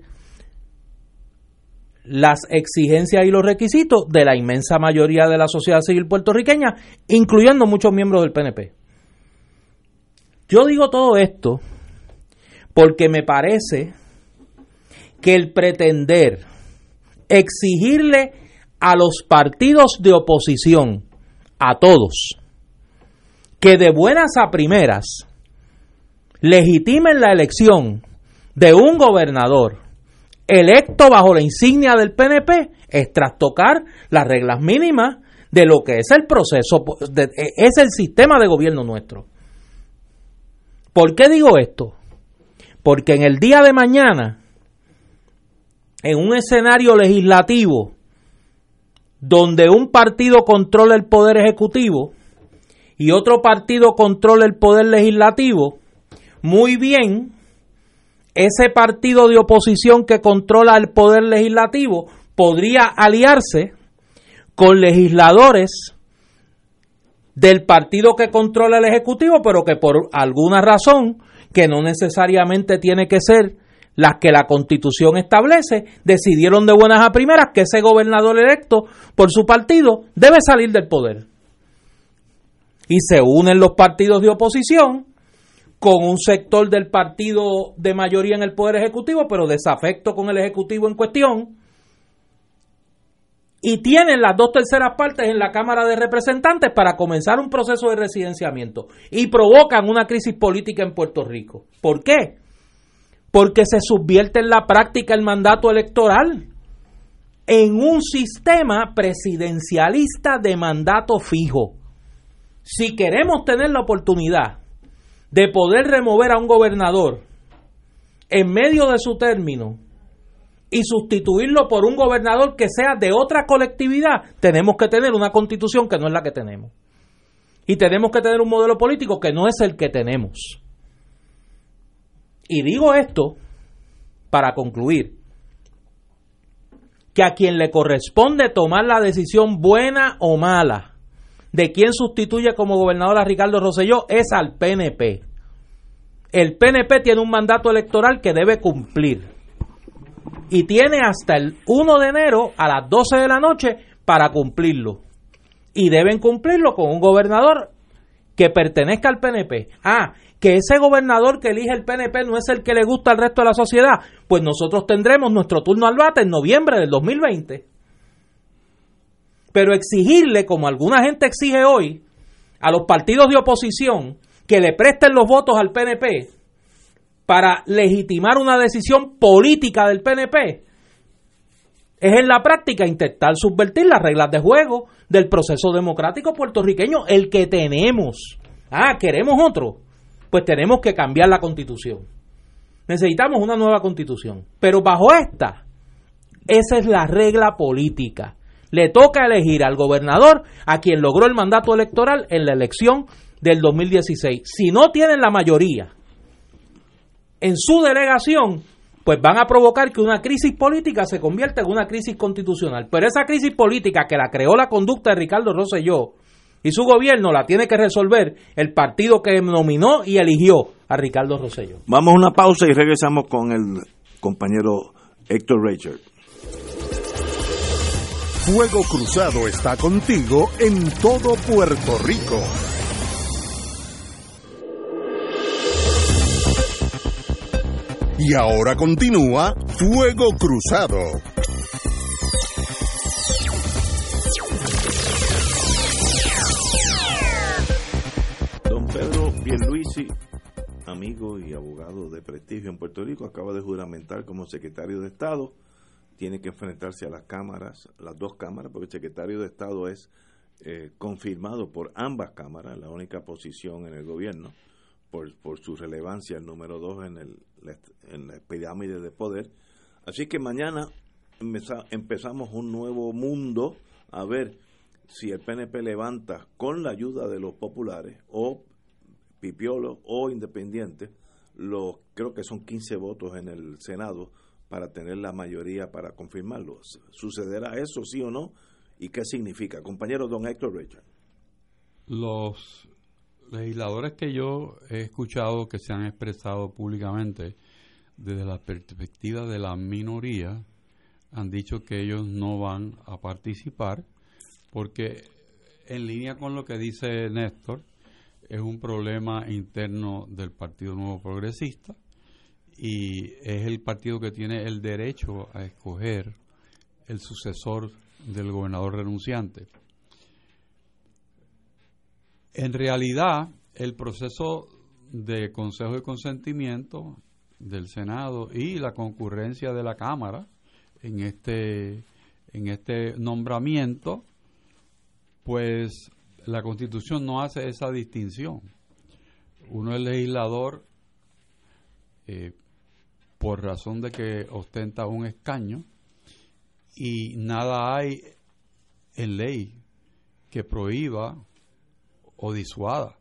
las exigencias y los requisitos de la inmensa mayoría de la sociedad civil puertorriqueña, incluyendo muchos miembros del PNP. Yo digo todo esto porque me parece que el pretender exigirle a los partidos de oposición, a todos, que de buenas a primeras legitimen la elección de un gobernador electo bajo la insignia del PNP es trastocar las reglas mínimas de lo que es el proceso, e, es el sistema de gobierno nuestro. ¿Por qué digo esto? Porque en el día de mañana, en un escenario legislativo donde un partido controla el poder ejecutivo y otro partido controla el poder legislativo, muy bien ese partido de oposición que controla el poder legislativo podría aliarse con legisladores del partido que controla el Ejecutivo, pero que por alguna razón, que no necesariamente tiene que ser las que la Constitución establece, decidieron de buenas a primeras que ese gobernador electo por su partido debe salir del poder. Y se unen los partidos de oposición con un sector del partido de mayoría en el Poder Ejecutivo, pero desafecto con el Ejecutivo en cuestión, y tienen las dos terceras partes en la Cámara de Representantes para comenzar un proceso de residenciamiento y provocan una crisis política en Puerto Rico. ¿Por qué? Porque se subvierte en la práctica el mandato electoral en un sistema presidencialista de mandato fijo. Si queremos tener la oportunidad de poder remover a un gobernador en medio de su término y sustituirlo por un gobernador que sea de otra colectividad, tenemos que tener una constitución que no es la que tenemos. Y tenemos que tener un modelo político que no es el que tenemos. Y digo esto para concluir, que a quien le corresponde tomar la decisión buena o mala de quién sustituye como gobernador a Ricardo Rosselló es al PNP. El PNP tiene un mandato electoral que debe cumplir y tiene hasta el 1 de enero a las 12 de la noche para cumplirlo. Y deben cumplirlo con un gobernador que pertenezca al PNP. Ah, que ese gobernador que elige el PNP no es el que le gusta al resto de la sociedad, pues nosotros tendremos nuestro turno al bate en noviembre del 2020. Pero exigirle, como alguna gente exige hoy, a los partidos de oposición que le presten los votos al PNP para legitimar una decisión política del PNP, es en la práctica intentar subvertir las reglas de juego del proceso democrático puertorriqueño, el que tenemos. Ah, queremos otro. Pues tenemos que cambiar la constitución. Necesitamos una nueva constitución. Pero bajo esta, esa es la regla política. Le toca elegir al gobernador a quien logró el mandato electoral en la elección del 2016. Si no tienen la mayoría en su delegación, pues van a provocar que una crisis política se convierta en una crisis constitucional. Pero esa crisis política que la creó la conducta de Ricardo Rosselló y su gobierno la tiene que resolver el partido que nominó y eligió a Ricardo Rosselló. Vamos a una pausa y regresamos con el compañero Héctor Richard. Fuego Cruzado está contigo en todo Puerto Rico. Y ahora continúa Fuego Cruzado. Don Pedro Pierluisi, amigo y abogado de prestigio en Puerto Rico, acaba de juramentar como secretario de Estado. Tiene que enfrentarse a las cámaras, las dos cámaras, porque el secretario de Estado es eh, confirmado por ambas cámaras, la única posición en el gobierno por, por su relevancia, el número dos en, el, en la pirámide de poder. Así que mañana empezamos un nuevo mundo a ver si el PNP levanta con la ayuda de los populares o pipiolos o independientes, los, creo que son 15 votos en el Senado para tener la mayoría para confirmarlo. ¿Sucederá eso, sí o no? ¿Y qué significa? Compañero don Héctor Richard. Los legisladores que yo he escuchado que se han expresado públicamente desde la perspectiva de la minoría han dicho que ellos no van a participar porque en línea con lo que dice Néstor es un problema interno del Partido Nuevo Progresista y es el partido que tiene el derecho a escoger el sucesor del gobernador renunciante. En realidad, el proceso de consejo de consentimiento del Senado y la concurrencia de la Cámara en este, en este nombramiento, pues la Constitución no hace esa distinción. Uno es legislador eh, por razón de que ostenta un escaño y nada hay en ley que prohíba o disuada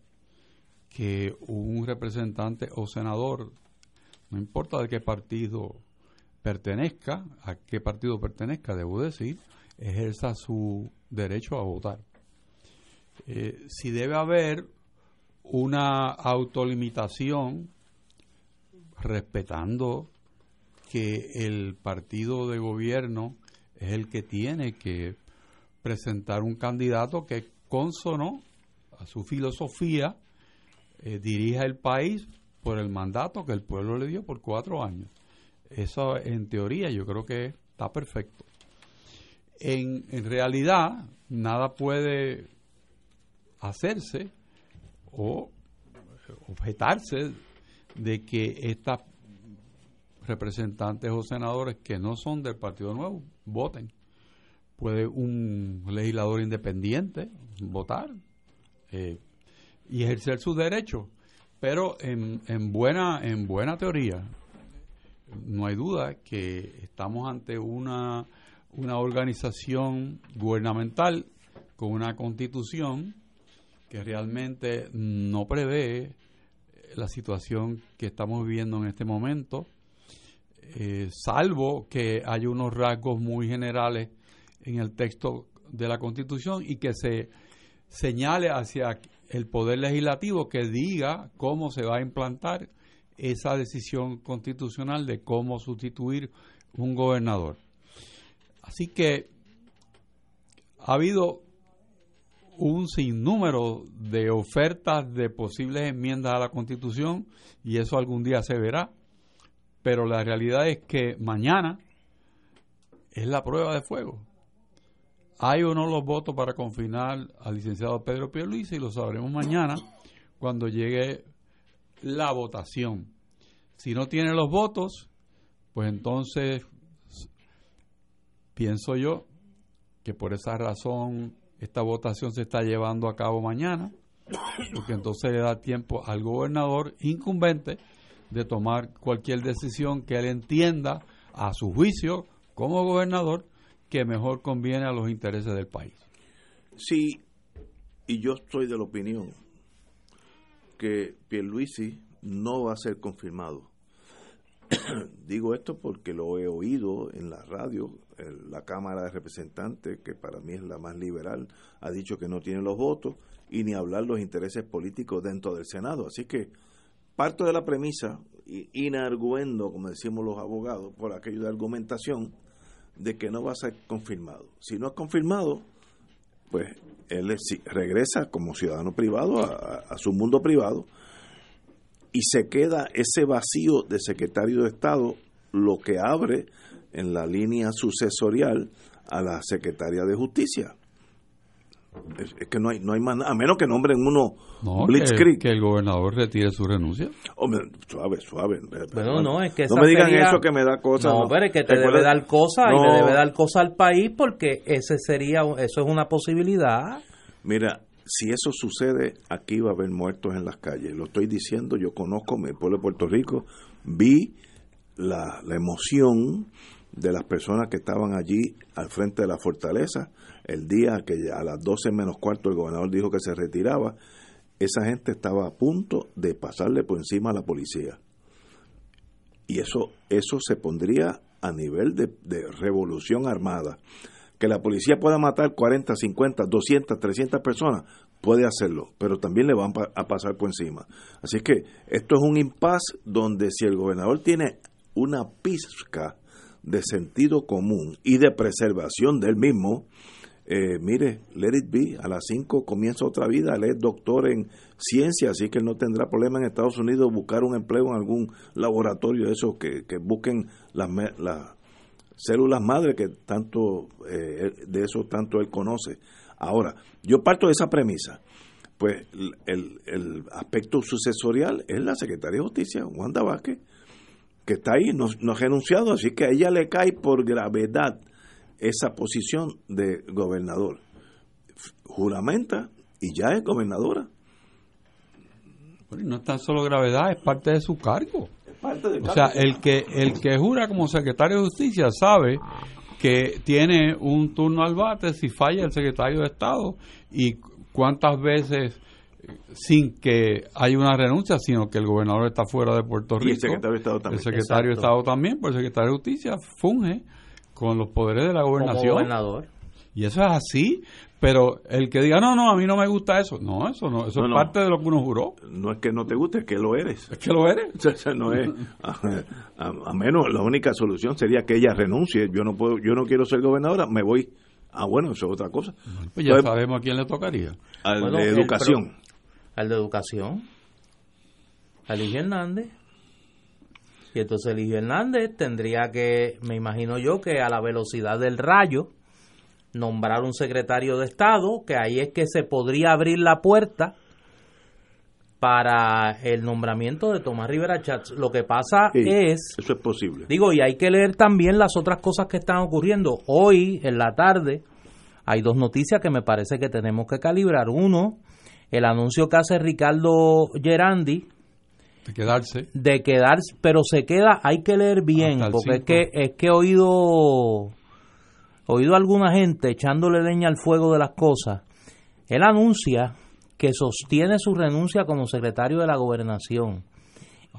que un representante o senador, no importa de qué partido pertenezca, a qué partido pertenezca, debo decir, ejerza su derecho a votar. Eh, si debe haber una autolimitación respetando que el partido de gobierno es el que tiene que presentar un candidato que consono a su filosofía, eh, dirija el país por el mandato que el pueblo le dio por cuatro años. Eso en teoría yo creo que está perfecto. En, en realidad nada puede hacerse o objetarse de que estas representantes o senadores que no son del Partido Nuevo voten. Puede un legislador independiente votar, eh, y ejercer su derecho. Pero en, en, buena, en buena teoría, no hay duda que estamos ante una, una organización gubernamental con una constitución que realmente no prevé la situación que estamos viviendo en este momento. eh, salvo que hay unos rasgos muy generales en el texto de la Constitución y que se señale hacia el Poder Legislativo que diga cómo se va a implantar esa decisión constitucional de cómo sustituir un gobernador. Así que ha habido un sinnúmero de ofertas de posibles enmiendas a la Constitución y eso algún día se verá, pero la realidad es que mañana es la prueba de fuego. ¿Hay o no los votos para confinar al licenciado Pedro Pierluisi? Lo sabremos mañana cuando llegue la votación. Si no tiene los votos, pues entonces pienso yo que por esa razón esta votación se está llevando a cabo mañana, porque entonces le da tiempo al gobernador incumbente de tomar cualquier decisión que él entienda a su juicio como gobernador que mejor conviene a los intereses del país. Sí, y yo estoy de la opinión que Pierluisi no va a ser confirmado. Digo esto porque lo he oído en la radio, la Cámara de Representantes, que para mí es la más liberal, ha dicho que no tiene los votos y ni hablar los intereses políticos dentro del Senado. Así que parto de la premisa, inarguendo, como decimos los abogados, por aquello de argumentación, de que no va a ser confirmado. Si no es confirmado, pues él regresa como ciudadano privado a, su mundo privado y se queda ese vacío de secretario de Estado, lo que abre en la línea sucesorial a la secretaria de Justicia. Es, que no hay, no hay más nada, a menos que nombren uno no, Blitzkrieg. Que, el gobernador retire su renuncia. Hombre, suave, suave. Bueno, no, es que no me digan eso que me da cosas. No, pero es que te debe dar cosas y le debe dar cosas al país porque ese sería, eso es una posibilidad. Mira, si eso sucede, aquí va a haber muertos en las calles. Lo estoy diciendo, yo conozco mi pueblo de Puerto Rico, vi la, emoción de las personas que estaban allí al frente de la fortaleza el día que a las 12 menos cuarto el gobernador dijo que se retiraba, esa gente estaba a punto de pasarle por encima a la policía. Y eso, eso se pondría a nivel de revolución armada. Que la policía pueda matar 40, 50, 200, 300 personas, puede hacerlo, pero también le van a pasar por encima. Así que esto es un impasse donde si el gobernador tiene una pizca de sentido común y de preservación del mismo, eh, mire, let it be, a las 5 comienza otra vida, él es doctor en ciencia, así que él no tendrá problema en Estados Unidos buscar un empleo en algún laboratorio de esos que, busquen las, las células madre que tanto, eh, de eso tanto él conoce. Ahora, yo parto de esa premisa, pues el, el aspecto sucesorial es la Secretaría de Justicia, Wanda Vázquez, que está ahí, no, no ha renunciado, así que a ella le cae por gravedad esa posición de gobernador. Juramenta y ya es gobernadora. no es tan solo gravedad, es parte de su cargo. O sea, el que, el que jura como secretario de justicia sabe que tiene un turno al bate si falla el secretario de Estado y cuántas veces sin que haya una renuncia, sino que el gobernador está fuera de Puerto Rico. Y el secretario de Estado también. El secretario de Estado también, pues el secretario de Justicia funge con los poderes de la gobernación. gobernador. Y eso es así, pero el que diga, no, no, a mí no me gusta eso, no, eso no, eso es parte de lo que uno juró. No es que no te guste, es que lo eres. Es que lo eres. no es, a, menos la única solución sería que ella renuncie. Yo no puedo, yo no quiero ser gobernadora, me voy. Ah, bueno, eso es otra cosa. Pues ya sabemos a quién le tocaría. Al de educación. al de educación. A Luis Hernández. Y entonces Eligio Hernández tendría que, me imagino yo, que a la velocidad del rayo, nombrar un secretario de Estado, que ahí es que se podría abrir la puerta para el nombramiento de Tomás Rivera Chats. Lo que pasa es... Eso es posible. Digo, y hay que leer también las otras cosas que están ocurriendo. Hoy, en la tarde, hay dos noticias que me parece que tenemos que calibrar. Uno, el anuncio que hace Ricardo Gerandi, de quedarse. De quedarse, pero se queda, hay que leer bien, porque es que, es que he oído, oído a alguna gente echándole leña al fuego de las cosas. Él anuncia que sostiene su renuncia como secretario de la gobernación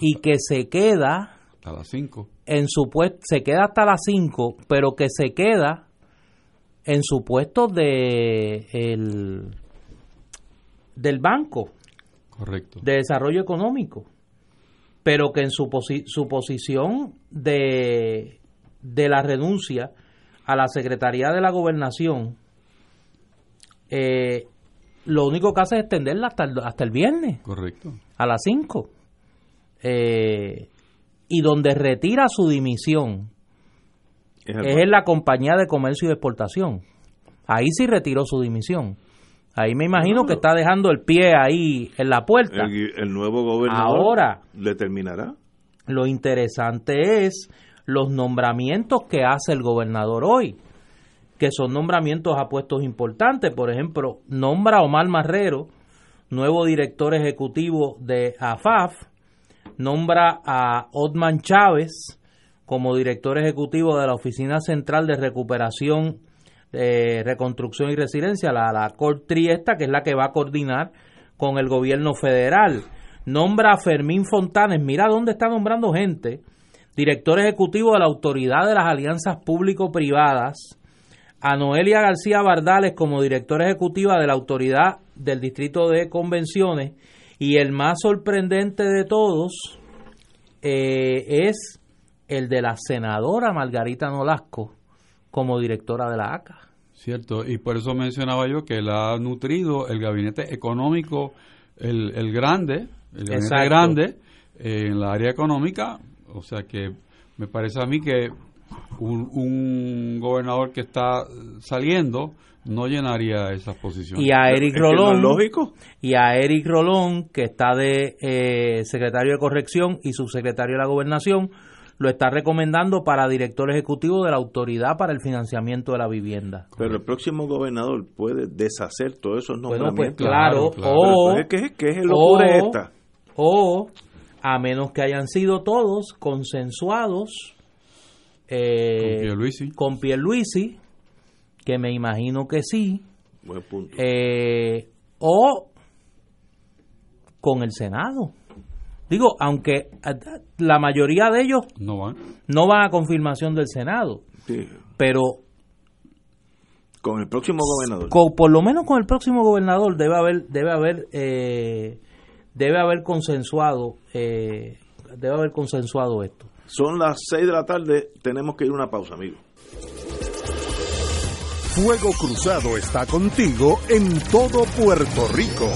y que se queda Hasta las 5. En su puesto, se queda hasta las 5, pero que se queda en su puesto de el, del banco Correcto. de desarrollo económico, pero que en su, posi- su posición de, de la renuncia a la Secretaría de la Gobernación, eh, lo único que hace es extenderla hasta el, hasta el viernes, Correcto. a las 5. Eh, y donde retira su dimisión Es en la compañía de comercio y exportación. Ahí sí retiró su dimisión. Ahí me imagino que está dejando el pie ahí en la puerta. el, el nuevo gobernador Ahora. determinará. Lo interesante es los nombramientos que hace el gobernador hoy, que son nombramientos a puestos importantes. Por ejemplo, nombra a Omar Marrero, nuevo director ejecutivo de AFAF, nombra a Otman Chávez como director ejecutivo de la Oficina Central de Recuperación, eh, Reconstrucción y Resiliencia, la, la CORTRI esta, que es la que va a coordinar con el gobierno federal. Nombra a Fermín Fontanes, mira dónde está nombrando gente, director ejecutivo de la Autoridad de las Alianzas Público-Privadas, a Noelia García Bardales como directora ejecutiva de la Autoridad del Distrito de Convenciones y el más sorprendente de todos eh, es el de la senadora Margarita Nolasco como directora de la ACA. Cierto, y por eso mencionaba yo que él ha nutrido el gabinete económico, el, el grande, el gabinete Exacto. grande eh, en la área económica, o sea que me parece a mí que un, un gobernador que está saliendo no llenaría esas posiciones. Y a Eric Es que no es Rolón lógico. y a Eric Rolón, que está de eh, secretario de corrección y subsecretario de la gobernación, lo está recomendando para director ejecutivo de la Autoridad para el Financiamiento de la Vivienda. Pero el próximo gobernador puede deshacer todos esos Bueno, nombramientos. pues claro, claro. o, pues, ¿qué, qué es locura o- esta? o a menos que hayan sido todos consensuados eh, Con Pierluisi. con Pierluisi, que me imagino que sí, Buen punto. eh, o con el Senado. Digo, aunque la mayoría de ellos No van. no van a confirmación del Senado, Sí, pero con el próximo gobernador. con- por lo menos con el próximo gobernador debe haber debe haber eh, debe haber consensuado eh, debe haber consensuado esto. Son las 6 de la tarde, tenemos que ir a una pausa, amigo. Fuego Cruzado está contigo en todo Puerto Rico.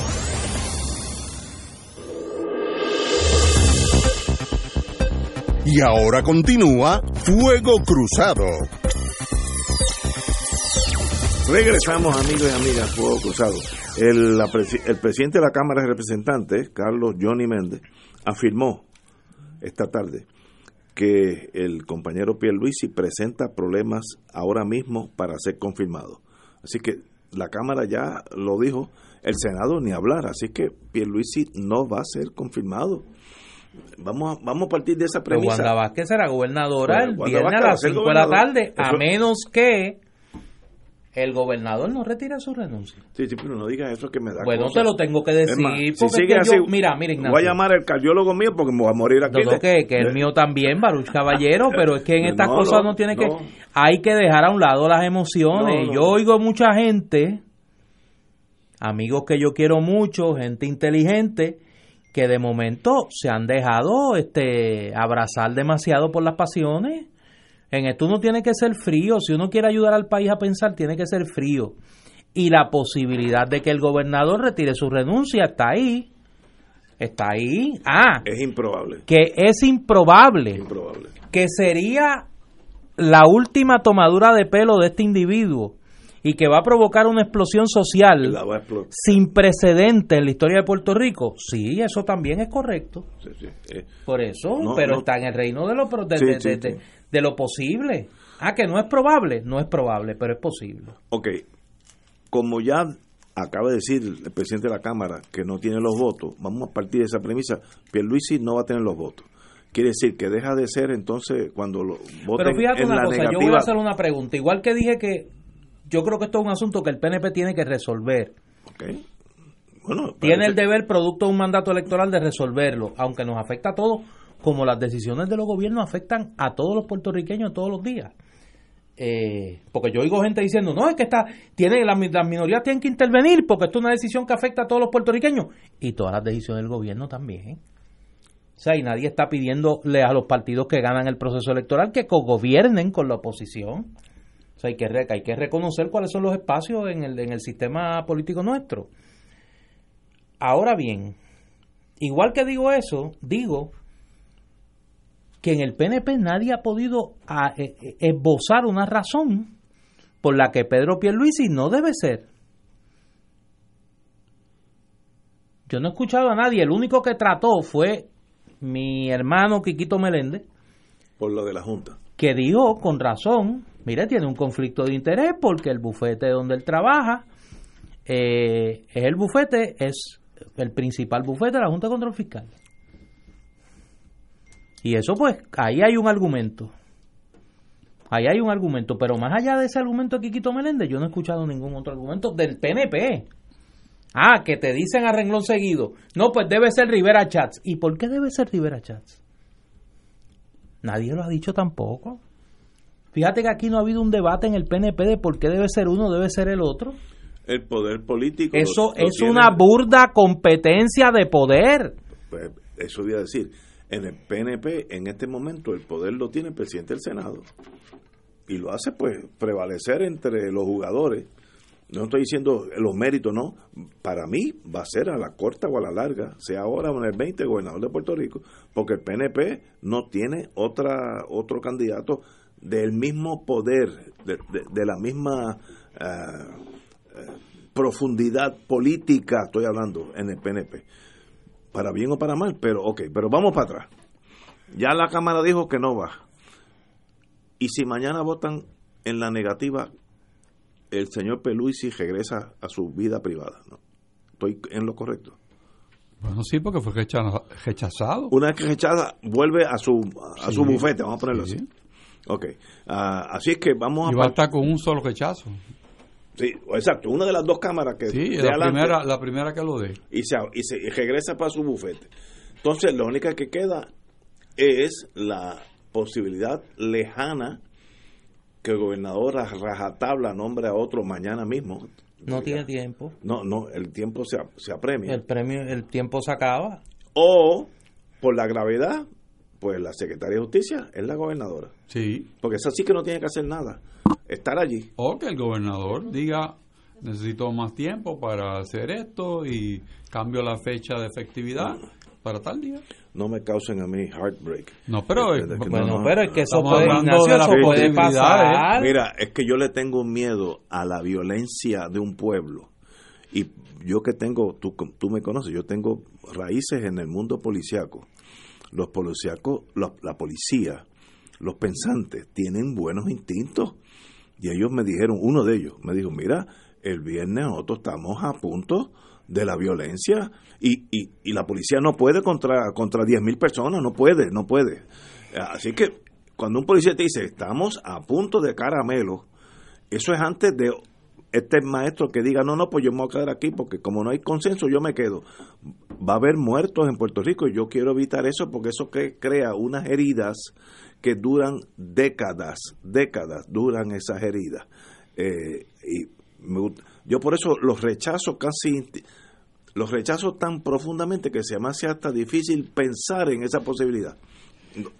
Y ahora continúa Fuego Cruzado. Regresamos, amigos y amigas, Fuego Cruzado. El, la el presidente de la Cámara de Representantes, Carlos Johnny Méndez, afirmó esta tarde que el compañero Pierluisi presenta problemas ahora mismo para ser confirmado. Así que la Cámara ya lo dijo, el Senado ni hablar, así que Pierluisi no va a ser confirmado. Vamos a, vamos a partir de esa Pero premisa. Wanda Vázquez será gobernadora Bueno, el viernes a las ser 5 de la tarde, a menos que el gobernador no retire su renuncia. Sí, sí, pero no digas eso que me da Bueno, cosa. te lo tengo que decir. Más, si porque es sigue que así, yo- mira, mira, Ignacio. voy a llamar al cardiólogo mío porque me voy a morir aquí. De- que, que el mío también, Baruch Caballero, pero es que en No, estas no, cosas no tiene que... no. Hay que dejar a un lado las emociones. No, no. Yo oigo mucha gente, amigos que yo quiero mucho, gente inteligente, que de momento se han dejado este abrazar demasiado por las pasiones. En esto uno tiene que ser frío. Si uno quiere ayudar al país a pensar, tiene que ser frío. Y la posibilidad de que el gobernador retire su renuncia está ahí. Está ahí. Ah, Es improbable. que es improbable, Improbable. que sería la última tomadura de pelo de este individuo y que va a provocar una explosión social sin precedente en la historia de Puerto Rico. Sí, eso también es correcto. Sí, sí. Eh, Por eso, No, pero no. está en el reino de lo, de, Sí, de- sí, de- de- sí. de lo posible. Ah, que no es probable, no es probable, pero es posible. ok. Como ya acaba de decir el presidente de la Cámara que no tiene los votos, vamos a partir de esa premisa. Pierluisi no va a tener los votos. Quiere decir que deja de ser entonces cuando lo voten Pero fíjate en una la cosa, yo voy a hacer una pregunta. Igual que dije que yo creo que esto es un asunto que el PNP tiene que resolver. Bueno, Tiene el deber, producto de un mandato electoral, de resolverlo, aunque nos afecta a todos como las decisiones de los gobiernos afectan a todos los puertorriqueños todos los días. Eh, porque yo oigo gente diciendo, no, es que está, tiene, las, las minorías tienen que intervenir porque esto es una decisión que afecta a todos los puertorriqueños. Y todas las decisiones del gobierno también. O sea, y nadie está pidiéndole a los partidos que ganan el proceso electoral que cogobiernen con la oposición. O sea, hay que, hay que reconocer cuáles son los espacios en el, en el sistema político nuestro. Ahora bien, igual que digo eso, digo que en el PNP nadie ha podido e, e, esbozar una razón por la que Pedro Pierluisi no debe ser. Yo no he escuchado a nadie, el único que trató fue mi hermano Quiquito Meléndez. Por lo de la Junta. Que dijo con razón, mire, tiene un conflicto de interés porque el bufete donde él trabaja eh, es el bufete, es el principal bufete de la Junta de Control Fiscal. Y eso pues, ahí hay un argumento. Ahí hay un argumento, pero más allá de ese argumento de Quiquito Meléndez, yo no he escuchado ningún otro argumento del PNP. Ah, que te dicen a renglón seguido. No, pues debe ser Rivera Chats. ¿Y por qué debe ser Rivera Chats? Nadie lo ha dicho tampoco. Fíjate que aquí no ha habido un debate en el PNP de por qué debe ser uno, debe ser el otro. El poder político. Eso es una burda competencia de poder. Pues eso voy a decir. En el PNP, en este momento, el poder lo tiene el presidente del Senado. Y lo hace, pues, prevalecer entre los jugadores no estoy diciendo los méritos, no. Para mí va a ser a la corta o a la larga, sea ahora o en el 20, gobernador de Puerto Rico, porque el PNP no tiene otra otro candidato del mismo poder, de, la misma eh, eh, profundidad política, estoy hablando, en el PNP. Para bien o para mal, pero ok, pero vamos para atrás. Ya la Cámara dijo que no va. Y si mañana votan en la negativa, el señor Peluisi regresa a su vida privada. ¿no? ¿Estoy en lo correcto? Bueno, sí, porque fue rechazado. Una vez que rechaza, vuelve a su, a su bufete, vamos a ponerlo así. Ok, ah, así es que vamos a... Y va a estar con un solo rechazo. Sí, exacto, una de las dos cámaras que... Sí, la, primera, la primera que lo dé. Y se, y se regresa para su bufete. Entonces, lo única que queda es la posibilidad lejana que el gobernador a rajatabla nombre a otro mañana mismo. No tiene tiempo. No, no, el tiempo se, se apremia. El premio, el tiempo se acaba. O, por la gravedad, pues la secretaria de Justicia es la gobernadora. Sí. Porque esa sí que no tiene que hacer nada. Estar allí. O que el gobernador diga, necesito más tiempo para hacer esto y cambio la fecha de efectividad para tal día. No me causen a mí heartbreak. No, pero, bueno, pero es que eso puede, puede pasar. Mira, es que yo le tengo miedo a la violencia de un pueblo. Y yo que tengo, tú, tú me conoces, yo tengo raíces en el mundo policiaco. Los policíacos, la policía, los pensantes, tienen buenos instintos. Y ellos me dijeron, uno de ellos me dijo, mira, el viernes nosotros estamos a punto de la violencia y, y, y la policía no puede contra, contra 10.000 personas, no puede, no puede. Así que cuando un policía te dice, estamos a punto de caramelo, eso es antes de este maestro que diga, no, no, pues yo me voy a quedar aquí porque como no hay consenso, yo me quedo. Va a haber muertos en Puerto Rico y yo quiero evitar eso porque eso que crea unas heridas que duran décadas, décadas duran esas heridas. Eh, y yo por eso los rechazo casi, los rechazo tan profundamente que se me hace hasta difícil pensar en esa posibilidad.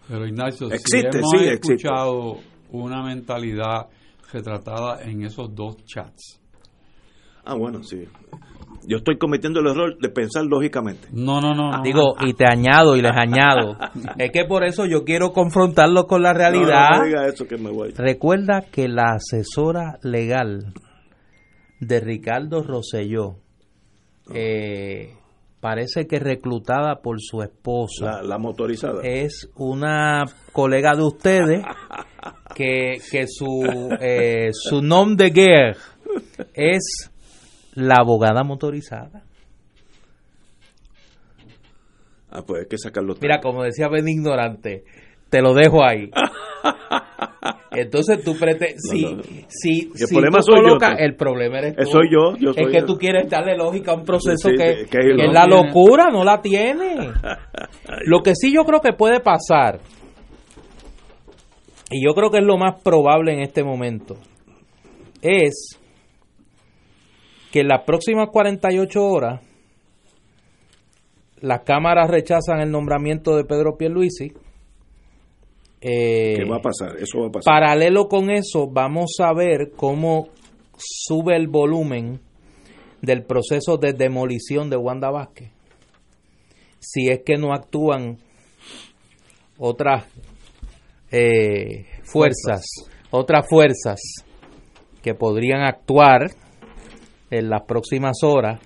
Pero Ignacio, existe, si hemos escuchado una mentalidad retratada en esos dos chats. Ah, bueno, sí. Yo estoy cometiendo el error de pensar lógicamente. No, no, no. Digo, y te añado y les añado. es que por eso yo quiero confrontarlo con la realidad. eso que me voy. Recuerda que la asesora legal de Ricardo Rosselló, eh, parece que reclutada por su esposa. La, motorizada. Es una colega de ustedes que, que su, eh, su nombre de guerra es la abogada motorizada. Ah, pues hay que sacarlo. Mira, como decía Ben Ignorante, te lo dejo ahí. Entonces tú pretendes, si, no. si, El si problema tú soy yo, colocas, entonces. el problema eres tú. soy yo, yo soy es que yo. tú quieres darle lógica a un proceso Sí, que, que- es la locura, no la tiene. Lo que sí yo creo que puede pasar, y yo creo que es lo más probable en este momento, es que en las próximas 48 horas las cámaras rechazan el nombramiento de Pedro Pierluisi. Eh, ¿Qué va a pasar? Eso va a pasar. Paralelo con eso, vamos a ver cómo sube el volumen del proceso de demolición de Wanda Vázquez. Si es que no actúan otras eh, fuerzas, otras fuerzas que podrían actuar en las próximas horas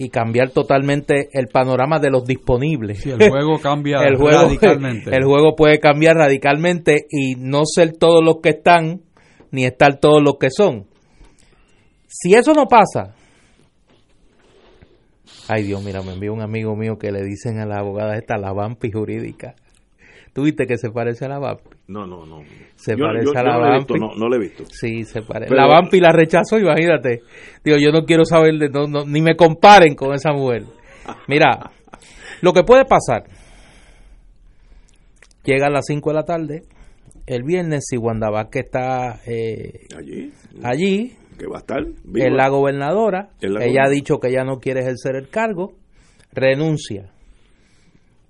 y cambiar totalmente el panorama de los disponibles Si el juego cambia el juego, radicalmente. el juego puede cambiar radicalmente y no ser todos los que están, ni estar todos los que son. Si eso no pasa, ay Dios, mira, me envió un amigo mío que le dicen a la abogada esta la vampi jurídica. ¿Tú viste que se parece a la vampi? No, no, no. Se Yo- parece yo- a yo la no visto, vampi. no, no lo he visto. Sí, se parece. Pero- la vampi la rechazó, imagínate. Digo, yo no quiero saber, de, no, no, ni me comparen con esa mujer. Mira, lo que puede pasar, llega a las 5 de la tarde, el viernes, si Vázquez está eh, Allí, allí, que va a estar. viva. es la gobernadora, Es la ella ha dicho que ya no quiere ejercer el cargo, renuncia.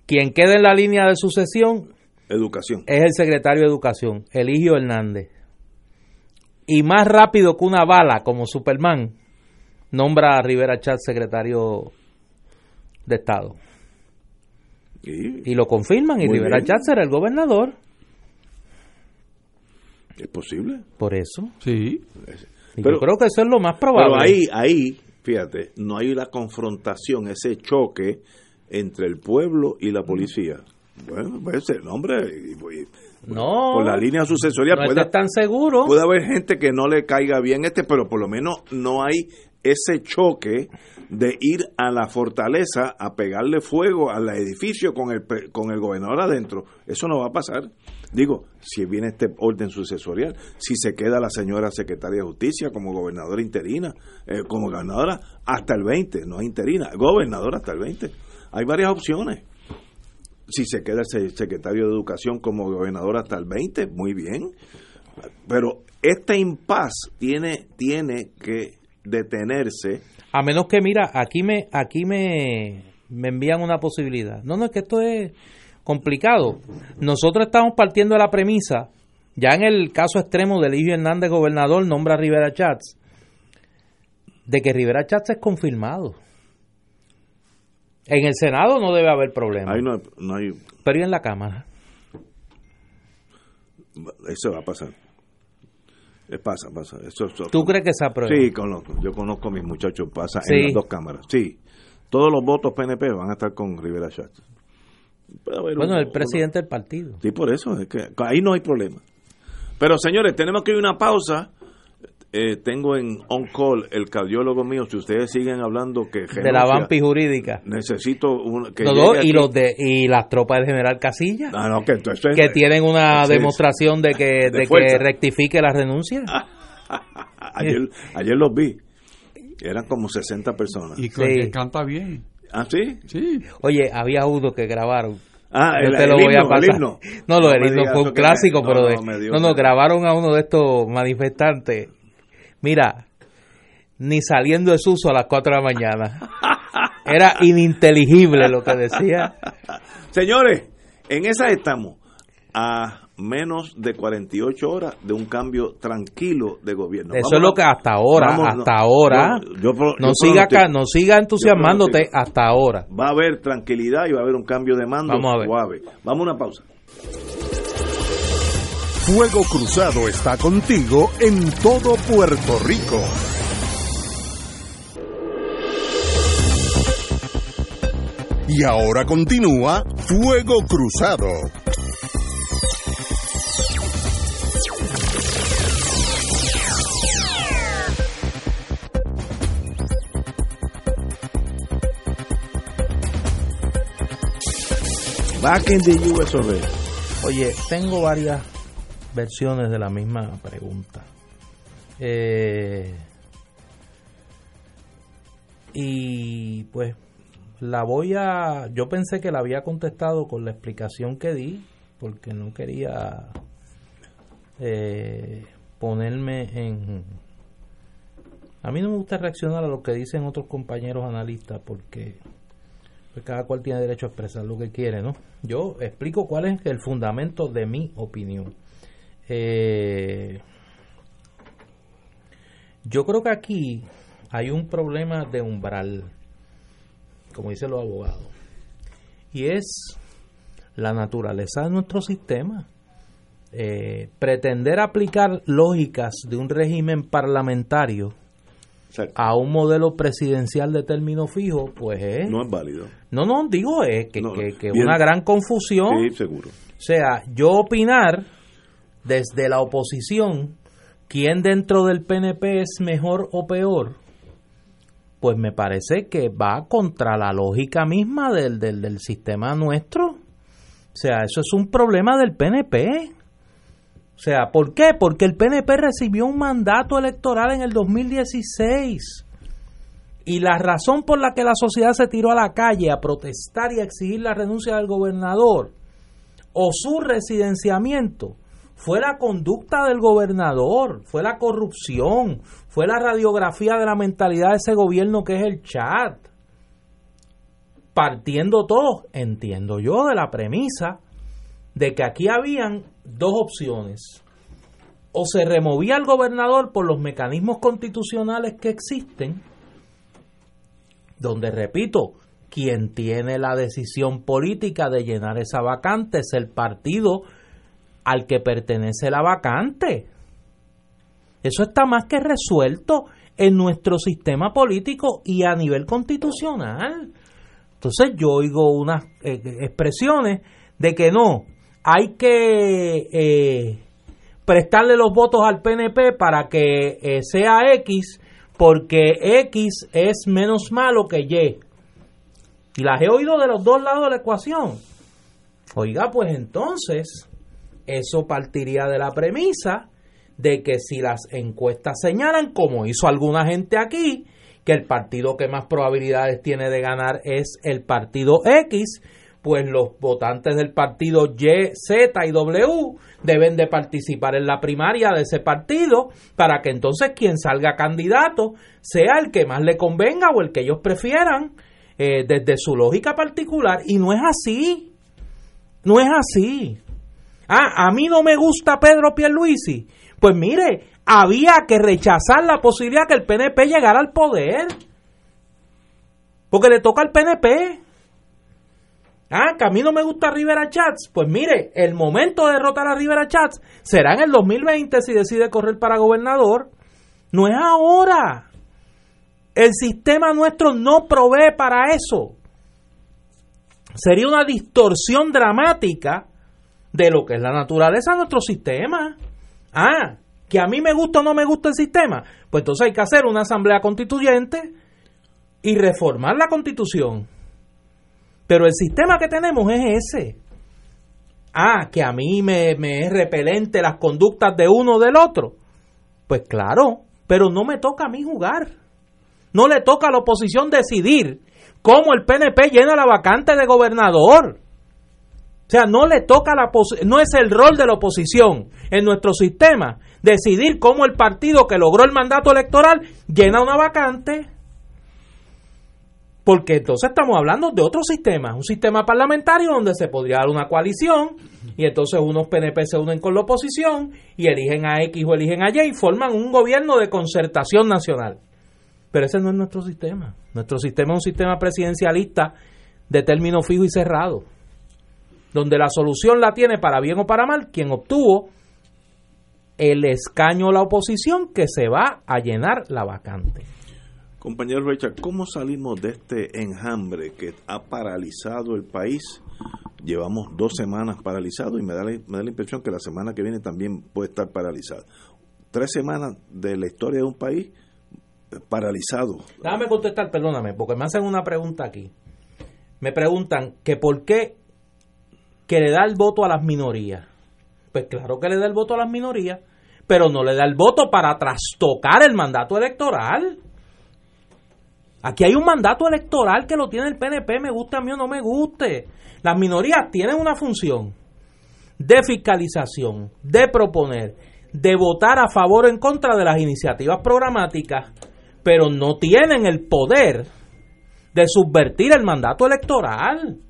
Quien quede en la línea de sucesión Educación. es el secretario de Educación, Eligio Hernández. Y más rápido que una bala, como Superman, nombra a Rivera Chat secretario de Estado. Y Y lo confirman, y Rivera bien. Chat será el gobernador. es posible. Por eso. Sí. Y Pero- yo creo que eso es lo más probable. Pero ahí, ahí, fíjate, no hay la confrontación, ese choque entre el pueblo y la policía. Bueno, pues el hombre, y- y- no, por la línea sucesoria no puede, tan seguro. puede haber gente que no le caiga bien este, pero por lo menos no hay ese choque de ir a la fortaleza a pegarle fuego al edificio con el, con el gobernador adentro. Eso no va a pasar. Digo, si viene este orden sucesorial, si se queda la señora secretaria de justicia como gobernadora interina, eh, como gobernadora hasta el 20, no interina, gobernadora hasta el 20. Hay varias opciones. Si se queda el se- secretario de educación como gobernador hasta el 20, muy bien. Pero este impas tiene, tiene que detenerse. A menos que, mira, aquí me, aquí me, me envían una posibilidad. No, no, es que esto es complicado. Nosotros estamos partiendo de la premisa, ya en el caso extremo de Eligio Hernández, gobernador, nombra a Rivera Chats, de que Rivera Chats es confirmado. En el Senado no debe haber problema, Ahí no, no hay. pero ¿y en la Cámara? Eso va a pasar. Eh, Pasa, pasa. Eso, eso- ¿Tú crees que se aprueba? Sí, conozco. Yo conozco a mis muchachos. Pasa Sí. en las dos cámaras. Sí. Todos los votos PNP van a estar con Rivera haber Bueno, uno- el presidente del partido. Sí, por eso, es que ahí no hay problema. Pero señores, tenemos que ir a una pausa. Eh, tengo en on call el cardiólogo mío. Si ustedes siguen hablando que De la vampi jurídica. necesito un, que Los llegue dos, y aquí. los de y las tropas del general Casilla. Ah, no, que entonces- que tienen una Sí, demostración de que, de que rectifique la renuncia. ayer, ayer los vi. Eran como 60 personas. Y Sí. que canta bien. ¿Ah, sí? Sí. Oye, había uno que grabaron. Ah, Yo el, te lo el voy a el pasar. himno. No, lo del me himno digas fue un me- clásico, no, pero no, de- no, no, grabaron a uno de estos manifestantes. Mira, ni saliendo de Suso a las 4 de la mañana. Era ininteligible lo que decía. Señores, en esa estamos. A menos de 48 horas de un cambio tranquilo de gobierno. Eso Vamos es lo que hasta ahora, vamos, hasta no, ahora. yo- no siga acá, no siga entusiasmándote hasta ahora. Va a haber tranquilidad y va a haber un cambio de mando Vamos a ver. suave. Vamos a una pausa. Fuego Cruzado está contigo en todo Puerto Rico. Y ahora continúa Fuego Cruzado. Back in the US. Oye, tengo varias versiones de la misma pregunta. Eh, y pues la voy a... Yo pensé que la había contestado con la explicación que di, porque no quería eh, ponerme en... A mí no me gusta reaccionar a lo que dicen otros compañeros analistas, porque pues, cada cual tiene derecho a expresar lo que quiere, ¿no? Yo explico cuál es el fundamento de mi opinión. Eh, yo creo que aquí hay un problema de umbral, como dicen los abogados, y es la naturaleza de nuestro sistema. Eh, pretender aplicar lógicas de un régimen parlamentario a un modelo presidencial de término fijo, pues es... No es válido. No, no, digo es que, que, una gran confusión. Sí, seguro. O sea, yo opinar desde la oposición quién dentro del PNP es mejor o peor, pues me parece que va contra la lógica misma del, del, del sistema nuestro. O sea, eso es un problema del PNP. O sea, ¿por qué? Porque el PNP recibió un mandato electoral en el 2016. Y la razón por la que la sociedad se tiró a la calle a protestar y a exigir la renuncia del gobernador o su residenciamiento fue la conducta del gobernador, fue la corrupción, fue la radiografía de la mentalidad de ese gobierno que es el chat. Partiendo todos, entiendo yo, de la premisa de que aquí habían dos opciones. O se removía el gobernador por los mecanismos constitucionales que existen, donde, repito, quien tiene la decisión política de llenar esa vacante es el partido al que pertenece la vacante. Eso está más que resuelto en nuestro sistema político y a nivel constitucional. Entonces yo oigo unas eh, expresiones de que no, hay que eh, prestarle los votos al PNP para que eh, sea X, porque X es menos malo que Y. Y las he oído de los dos lados de la ecuación. Oiga, pues entonces, eso partiría de la premisa de que si las encuestas señalan, como hizo alguna gente aquí, que el partido que más probabilidades tiene de ganar es el partido X, pues los votantes del partido Y, Z y W deben de participar en la primaria de ese partido para que entonces quien salga candidato sea el que más le convenga o el que ellos prefieran eh, desde su lógica particular. Y no es así. No es así. Ah, a mí no me gusta Pedro Pierluisi. Pues mire, había que rechazar la posibilidad que el PNP llegara al poder. Porque le toca al PNP. Ah, que a mí no me gusta Rivera Chats. Pues mire, el momento de derrotar a Rivera Chats será en el 2020 si decide correr para gobernador. No es ahora. El sistema nuestro no provee para eso. Sería una distorsión dramática de lo que es la naturaleza de nuestro sistema. Ah, que a mí me gusta o no me gusta el sistema. Pues entonces hay que hacer una asamblea constituyente y reformar la constitución pero el sistema que tenemos es ese. Ah, que a mí me, me es repelente las conductas de uno o del otro. Pues claro, pero no me toca a mí jugar. No le toca a la oposición decidir cómo el PNP llena la vacante de gobernador. O sea, no le toca la no es el rol de la oposición en nuestro sistema decidir cómo el partido que logró el mandato electoral llena una vacante. Porque entonces estamos hablando de otro sistema, un sistema parlamentario donde se podría dar una coalición y entonces unos PNP se unen con la oposición y eligen a X o eligen a Y y forman un gobierno de concertación nacional. Pero ese no es nuestro sistema. Nuestro sistema es un sistema presidencialista de término fijo y cerrado, donde la solución la tiene para bien o para mal quien obtuvo el escaño o la oposición que se va a llenar la vacante. Compañero Richard, ¿cómo salimos de este enjambre que ha paralizado el país? Llevamos dos semanas paralizados y me da, la, me da la impresión que la semana que viene también puede estar paralizado. Tres semanas de la historia de un país paralizado. Déjame contestar, perdóname, porque me hacen una pregunta aquí. Me preguntan que por qué que le da el voto a las minorías. Pues claro que le da el voto a las minorías, pero no le da el voto para trastocar el mandato electoral. Aquí hay un mandato electoral que lo tiene el PNP, me gusta a mí o no me guste. Las minorías tienen una función de fiscalización, de proponer, de votar a favor o en contra de las iniciativas programáticas, pero no tienen el poder de subvertir el mandato electoral.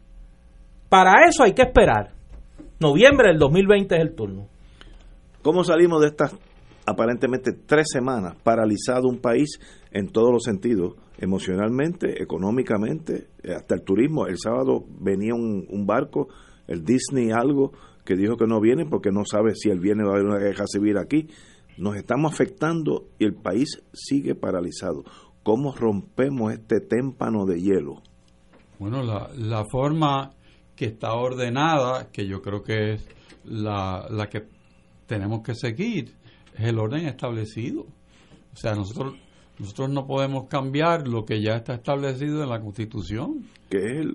Para eso hay que esperar. Noviembre del 2020 es el turno. ¿Cómo salimos de estas aparentemente tres semanas paralizado un país en todos los sentidos? Emocionalmente, económicamente, eh, hasta el turismo. El sábado venía un, un barco, el Disney algo, que dijo que no viene porque no sabe si el viene va a haber una guerra civil aquí. Nos estamos afectando y el país sigue paralizado. ¿Cómo rompemos este témpano de hielo? Bueno, la, la forma que está ordenada, que yo creo que es la, la que tenemos que seguir, es el orden establecido. O sea, nosotros nosotros no podemos cambiar lo que ya está establecido en la Constitución. Que es el,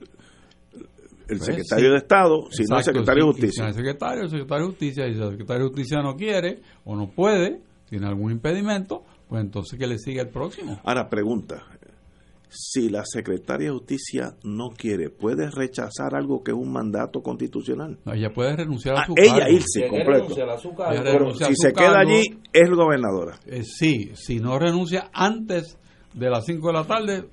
el pues, secretario de Estado, si no el secretario de Justicia. Si el secretario, el secretario de Justicia, y si el secretario de Justicia no quiere o no puede, tiene algún impedimento, pues entonces que le siga el próximo. Ahora, pregunta, si la secretaria de Justicia no quiere, ¿puede rechazar algo que es un mandato constitucional? ella puede renunciar a ah, su cargo. Ella irse completo. Pero si se queda allí, es gobernadora. Eh, sí, si no renuncia antes de las 5 de la tarde,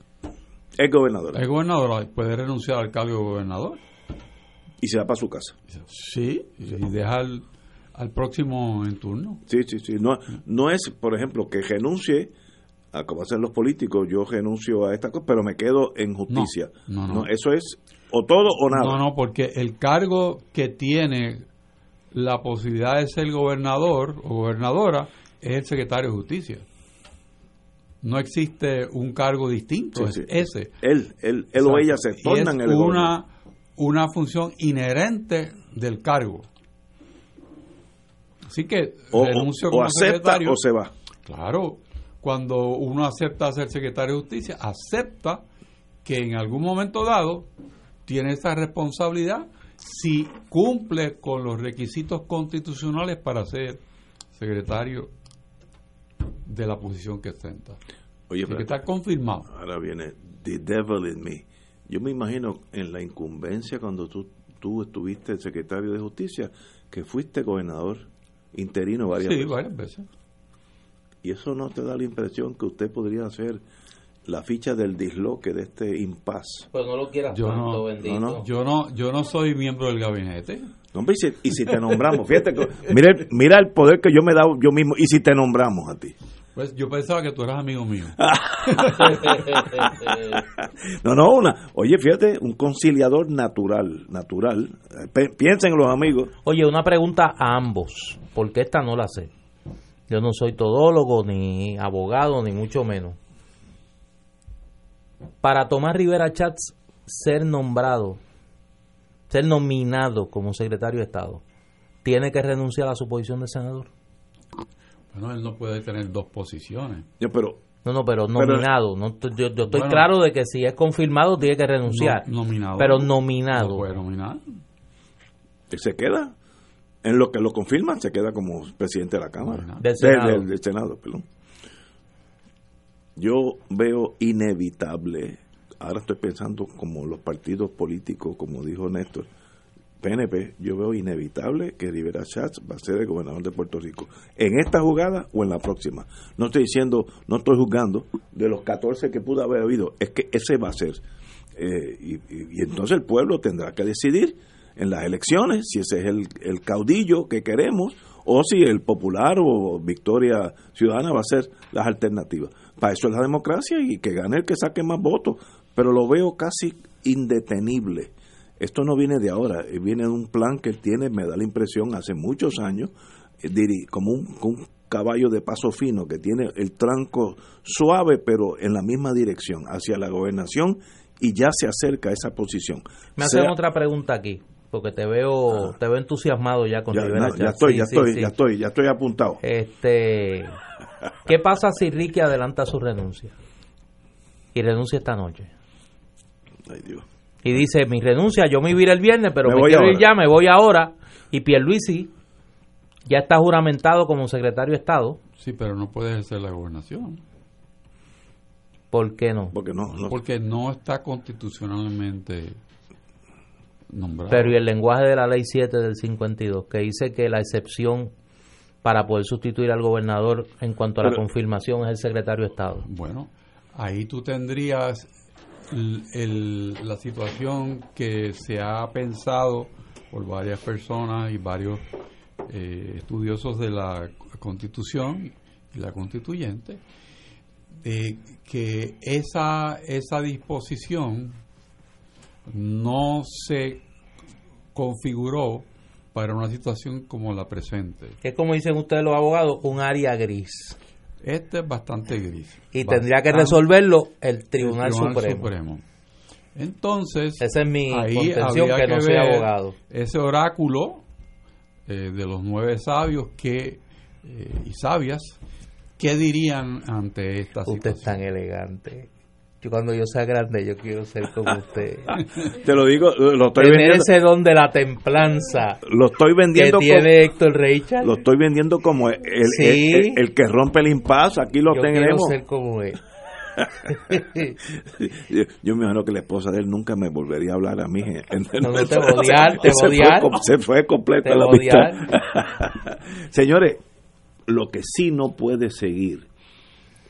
es gobernadora. Es gobernadora, puede renunciar al cargo de gobernador. Y se va para su casa. Sí, y deja al, al próximo en turno. Sí, sí, sí. No, no es, por ejemplo, que renuncie a como hacen los políticos, yo renuncio a esta cosa, pero me quedo en justicia. No, no, Eso es o todo o nada. No, no, porque el cargo que tiene la posibilidad de ser gobernador o gobernadora es el secretario de justicia. No existe un cargo distinto, es ese. Él, él, él o ella se tornan el una, una función inherente del cargo. Así que o, renuncio o, acepta o se va. Claro, cuando uno acepta ser secretario de justicia, acepta que en algún momento dado tiene esa responsabilidad si cumple con los requisitos constitucionales para ser secretario de la posición que ostenta. Oye, que está confirmado. Ahora viene The Devil in Me. Yo me imagino en la incumbencia cuando tú, tú estuviste secretario de justicia, que fuiste gobernador interino varias veces. Sí, varias veces. Y eso no te da la impresión que usted podría hacer la ficha del disloque de este impas. Pues no lo quieras yo tanto, bendito. Yo no, yo no soy miembro del gabinete. Hombre, y, si, te nombramos, fíjate, mira, mira el poder que yo me he dado yo mismo, y si te nombramos a ti. Pues yo pensaba que tú eras amigo mío. no, no, una. Oye, fíjate, un conciliador natural, natural. piensen los amigos. Oye, una pregunta a ambos, porque esta no la sé. Yo no soy todólogo, ni abogado, ni mucho menos. Para Tomás Rivera Chats ser nombrado, ser nominado como secretario de Estado, ¿tiene que renunciar a su posición de senador? Bueno, él no puede tener dos posiciones. Yo, pero no, no, pero nominado. no, yo, estoy claro de que si es confirmado tiene que renunciar. nominado. Pero nominado. No puede nominar. Se queda en lo que lo confirman, se queda como presidente de la Cámara. Del Senado. Del, Senado perdón. Yo veo inevitable, ahora estoy pensando como los partidos políticos, como dijo Néstor, PNP, yo veo inevitable que Rivera Schatz va a ser el gobernador de Puerto Rico. En esta jugada o en la próxima. No estoy diciendo, no estoy juzgando de los 14 que pudo haber habido, es que ese va a ser. Eh, y entonces el pueblo tendrá que decidir en las elecciones, si ese es el, caudillo que queremos, o si el popular o Victoria Ciudadana va a ser las alternativas. Para eso es la democracia y que gane el que saque más votos, pero lo veo casi indetenible. Esto no viene de ahora, eh, viene de un plan que tiene, me da la impresión, hace muchos años, eh, como un, un caballo de paso fino que tiene el tranco suave, pero en la misma dirección, hacia la gobernación, y ya se acerca a esa posición. Me hacen otra pregunta aquí porque te veo ah. te veo entusiasmado ya con ya, ya estoy, ya estoy, ya estoy, ya estoy apuntado. Este, ¿qué pasa si Ricky adelanta su renuncia? Y renuncia esta noche. Ay, Dios. Y dice, mi renuncia, yo me iba a ir el viernes, pero me, quiero ir ya, me voy ahora. Y Pierluisi Ya está juramentado como secretario de Estado. Sí, pero no puede ejercer la gobernación. ¿Por qué no? Porque no, no. Porque no está constitucionalmente nombrado. Pero y el lenguaje de la ley 7 del 52, que dice que la excepción para poder sustituir al gobernador en cuanto a la confirmación es el secretario de Estado. Bueno, ahí tú tendrías el- el- la situación que se ha pensado por varias personas y varios eh, estudiosos de la Constitución y la Constituyente, de que esa, esa disposición no se configuró para una situación como la presente. Que es como dicen ustedes los abogados, un área gris. Este es bastante gris. Y tendría que resolverlo el el Tribunal, Supremo. Entonces, Esa es mi contención, que no soy abogado. Ese oráculo eh, de los nueve sabios que eh, y sabias, ¿qué dirían ante esta Usted es situación? tan elegante. Yo cuando yo sea grande, yo quiero ser como usted. Te lo digo, lo estoy Tener vendiendo, ese don de la templanza lo estoy que vendiendo como, tiene Héctor Richard. lo estoy vendiendo como el, el- Sí. el- el que rompe el impas, aquí lo yo quiero tenemos. ser como él. Yo, yo me imagino que la esposa de él nunca me volvería a hablar a mí. No, no, te odiar, te odiar. Se fue completa Te la va a odiar. amistad. Señores, lo que sí no puede seguir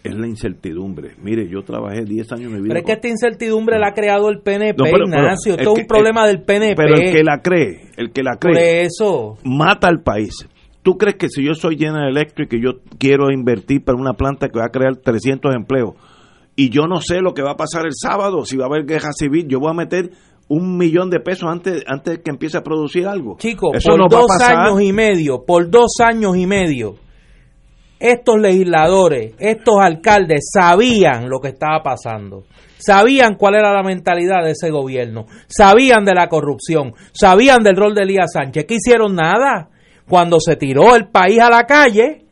es la incertidumbre. Mire, yo trabajé 10 años en mi vida. Pero es que esta incertidumbre la ha creado el PNP, No, pero- Ignacio. Esto es que- un problema el- del PNP. Pero el que la cree, el que la Por cree, eso. mata al país. ¿Tú crees que si yo soy General Electric y yo quiero invertir para una planta que va a crear 300 empleos y yo no sé lo que va a pasar el sábado, si va a haber guerra civil, yo voy a meter un millón de pesos antes antes de que empiece a producir algo? Chicos, Eso por no dos años y medio, por dos años y medio, estos legisladores, estos alcaldes sabían lo que estaba pasando. Sabían cuál era la mentalidad de ese gobierno. Sabían de la corrupción. Sabían del rol de Elías Sánchez. ¿Qué hicieron? Nada. Cuando se tiró el país a la calle,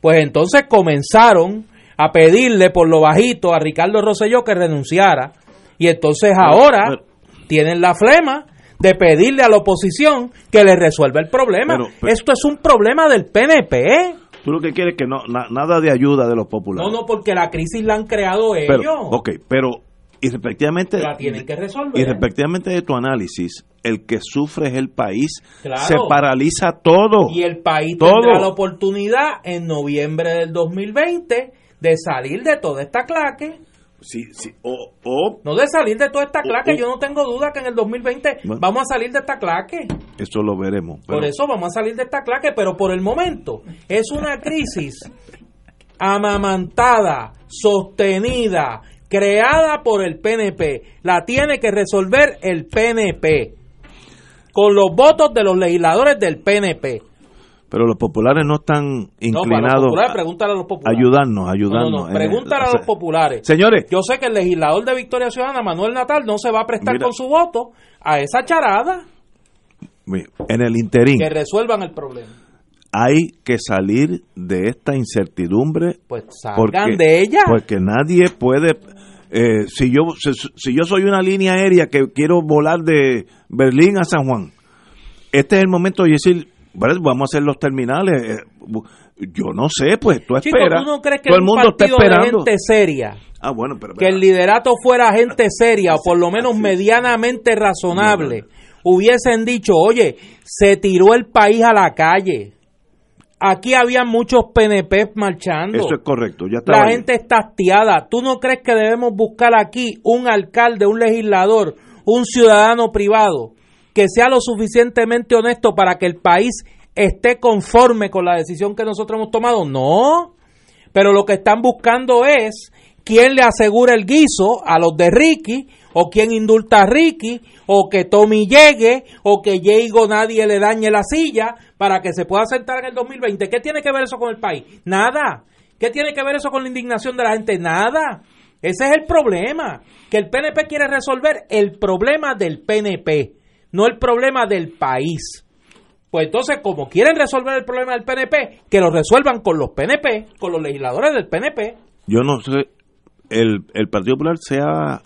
pues entonces comenzaron a pedirle por lo bajito a Ricardo Rosselló que renunciara. Y entonces ahora pero- tienen la flema de pedirle a la oposición que le resuelva el problema. Pero- Esto es un problema del PNP. Tú lo que quieres es que no na- nada de ayuda de los populares. No, no, porque la crisis la han creado ellos. pero, ok, pero y respectivamente La tienen que resolver. y respectivamente de tu análisis, el que sufre es el país, Claro. se paraliza todo. Y el país Todo. tendrá la oportunidad en noviembre del 2020 de salir de toda esta claque. Sí, sí, o, o No de salir de toda esta claque. o- Yo no tengo duda que en el 2020 Bueno. vamos a salir de esta claque. eso lo veremos. Por eso vamos a salir de esta claque, pero por el momento es una crisis amamantada, sostenida, creada por el PNP. La tiene que resolver el PNP con los votos de los legisladores del PNP. Pero los populares no están No, inclinados populares, a pregúntale a los populares. ayudarnos, No, ayudarnos. no, no, pregúntale el- a los populares. Señores, Yo sé que el legislador de Victoria Ciudadana, Manuel Natal, no se va a prestar Mira. con su voto a esa charada en el interín que resuelvan el problema. hay que salir de esta incertidumbre Pues salgan porque, de ella. porque nadie puede eh, si yo si, si yo soy una línea aérea que quiero volar de Berlín a San Juan este es el momento de decir "Vale, vamos a hacer los terminales eh, yo no sé pues tú Chico, esperas. ¿tú no crees que todo el un mundo está esperando. gente seria, ah bueno pero que el liderato fuera gente seria o por lo menos medianamente razonable, hubiesen dicho, oye, se tiró el país a la calle. Aquí había muchos PNP marchando. eso es correcto ya está La gente está hastiada. ¿Tú no crees que debemos buscar aquí un alcalde, un legislador, un ciudadano privado que sea lo suficientemente honesto para que el país esté conforme con la decisión que nosotros hemos tomado? No. Pero lo que están buscando es quién le asegura el guiso a los de Ricky, o quién indulta a Ricky, o que Tommy llegue, o que Diego nadie le dañe la silla para que se pueda sentar en el 2020. ¿Qué tiene que ver eso con el país? Nada. ¿Qué tiene que ver eso con la indignación de la gente? Nada. Ese es el problema. Que el PNP quiere resolver el problema del PNP, no el problema del país. Pues entonces, como quieren resolver el problema del PNP, que lo resuelvan con los PNP, con los legisladores del PNP. yo no sé el, el Partido Popular se ha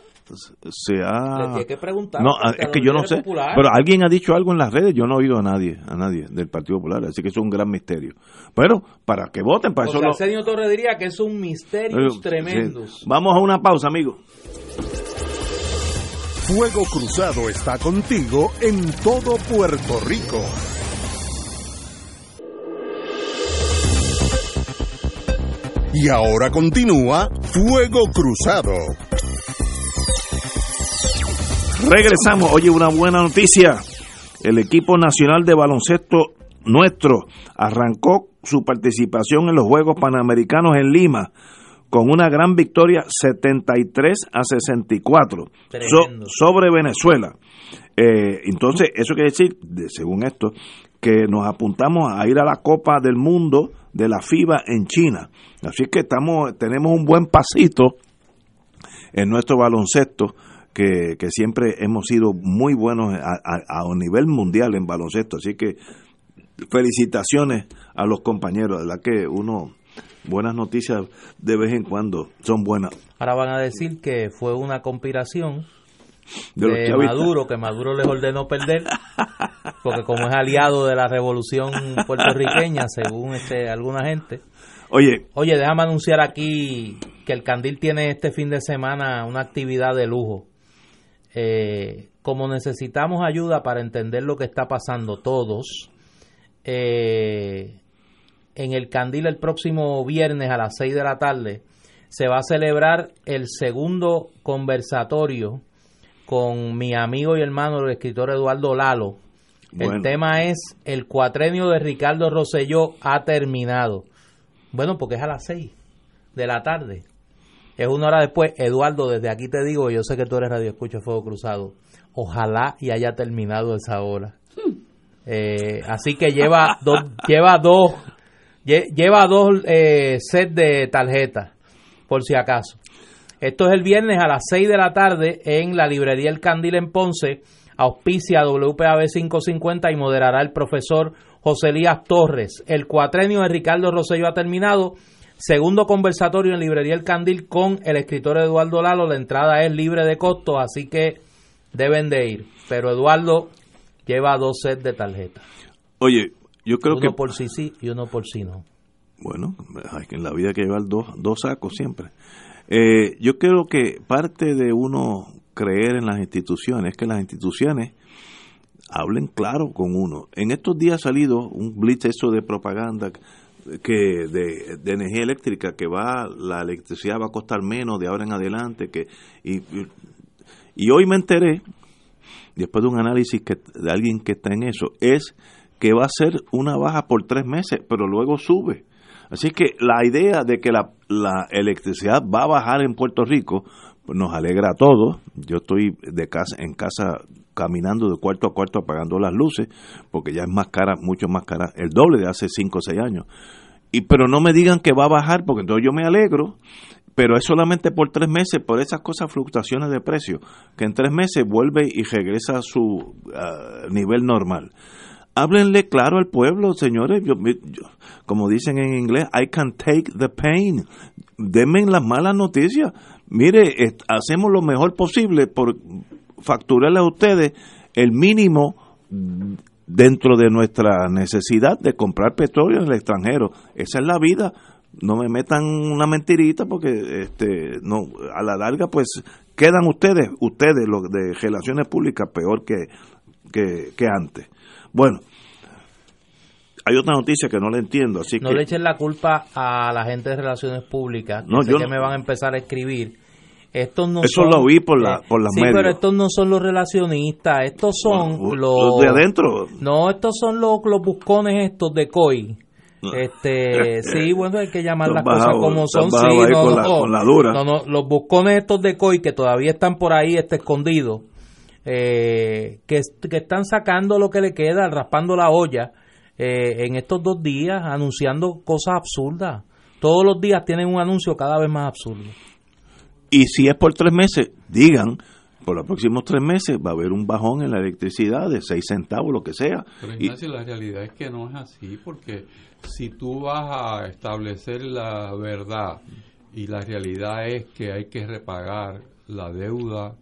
se ha... Le que preguntar. No, es que yo no sé. Pero alguien ha dicho algo en las redes, yo no he oído a nadie, a nadie del Partido Popular, así que es un gran misterio. Pero para que voten, para eso... Sea, lo... señor Torre diría que es un misterio tremendo. Vamos a una pausa, amigo. Fuego Cruzado está contigo en todo Puerto Rico. Y ahora continúa Fuego Cruzado. Regresamos. Oye, una buena noticia. El equipo nacional de baloncesto nuestro arrancó su participación en los Juegos Panamericanos en Lima con una gran victoria 73 a 64 sobre Venezuela. Eh, entonces, eso quiere decir, según esto, que nos apuntamos a ir a la Copa del Mundo de la FIBA en China. Así que estamos, tenemos un buen pasito en nuestro baloncesto, que, siempre hemos sido muy buenos a, a, nivel mundial en baloncesto. Así que felicitaciones a los compañeros, la que uno buenas noticias de vez en cuando son buenas. Ahora van a decir que fue una conspiración de, Maduro, que Maduro les ordenó perder, porque como es aliado de la revolución puertorriqueña, según este alguna gente. Oye, oye, déjame anunciar aquí que el Candil tiene este fin de semana una actividad de lujo. Eh, como necesitamos ayuda para entender lo que está pasando todos, eh, en el Candil el próximo viernes a las 6 de la tarde se va a celebrar el segundo conversatorio con mi amigo y hermano el escritor Eduardo Lalo. El tema es el cuatrenio de Ricardo Rosselló ha terminado. Bueno, porque es a las 6 de la tarde. Es una hora después. Eduardo, desde aquí te digo, yo sé que tú eres Radio Escucha Fuego Cruzado. Ojalá y haya terminado esa hora. Hmm. Eh, así que lleva dos, lleva dos Lleva dos eh, sets de tarjetas, por si acaso. Esto es el viernes a las 6 de la tarde en la librería El Candil en Ponce. Auspicia WPAB 550 y moderará el profesor José Elías Torres. El cuatrenio de Ricardo Rosselló ha terminado. Segundo conversatorio en Librería El Candil con el escritor Eduardo Lalo. La entrada es libre de costo, así que deben de ir. Pero Eduardo lleva dos sets de tarjetas. Oye, yo creo uno por sí sí y uno por sí no. Bueno, en la vida hay que llevar dos, dos sacos siempre. Eh, yo creo que parte de uno creer en las instituciones es que las instituciones hablen claro con uno. En estos días ha salido un blitz eso de propaganda que de, energía eléctrica que va la electricidad va a costar menos de ahora en adelante que y, y hoy me enteré después de un análisis que, de alguien que está en eso es que va a ser una baja por tres meses, pero luego sube. Así que la idea de que la, electricidad va a bajar en Puerto Rico pues nos alegra a todos. Yo estoy de casa en casa caminando de cuarto a cuarto apagando las luces, porque ya es más cara, mucho más cara, el doble de hace cinco o seis años. Y pero no me digan que va a bajar, porque entonces yo me alegro, pero es solamente por tres meses, por esas cosas, fluctuaciones de precio, que en tres meses vuelve y regresa a su ah, nivel normal háblenle claro al pueblo, señores. Yo, como dicen en inglés, I can take the pain. Denme las malas noticias. Mire, hacemos lo mejor posible por facturarle a ustedes el mínimo dentro de nuestra necesidad de comprar petróleo en el extranjero. Esa es la vida. No me metan una mentirita porque este no a la larga pues quedan ustedes, ustedes los de relaciones públicas peor que, que antes. Bueno, hay otra noticia que no le entiendo, así no le echen la culpa a la gente de relaciones públicas, no, yo que me van a empezar a escribir. Estos no Eso lo vi por la por las sí, pero estos no son los relacionistas, estos son los, de adentro. No, estos son los, los buscones estos de COI. Este, sí, bueno, hay que llamar las cosas como son, sí, no, no, no, los buscones estos de COI que todavía están por ahí este escondidos, eh, que, que están sacando lo que le queda, raspando la olla eh, en estos dos días anunciando cosas absurdas. Todos los días tienen un anuncio cada vez más absurdo. Y si es por tres meses, digan, por los próximos tres meses va a haber un bajón en la electricidad de seis centavos, lo que sea. Pero Ignacio, la realidad es que no es así, porque si tú vas a establecer la verdad y la realidad es que hay que repagar la deuda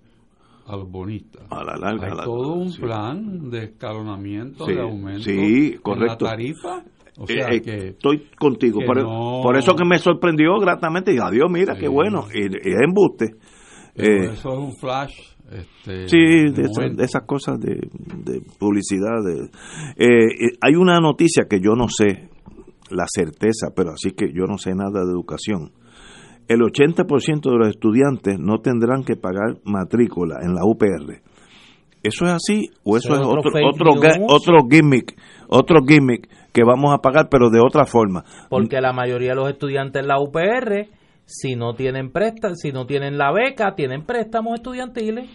a los bonistas. A la larga. Hay a la- todo un sí. plan de escalonamiento, Sí, de aumento sí, en correcto. la tarifa. O sea Eh, eh, que estoy contigo. que Por, no- por eso que me sorprendió gratamente. Y adiós, mira, qué bueno. Es embuste. Eh, eso es un flash. Este, Sí, de esa- de esas cosas de, de publicidad. de- eh, eh, hay una noticia que yo no sé la certeza, pero así que yo no sé nada de educación. El 80% de los estudiantes no tendrán que pagar matrícula en la UPR. ¿Eso es así o eso Eso es otro otro, otro, otro gimmick? Otro gimmick que vamos a pagar, pero de otra forma. Porque la mayoría de los estudiantes en la UPR, si no tienen préstamos, si no tienen la beca, tienen préstamos estudiantiles.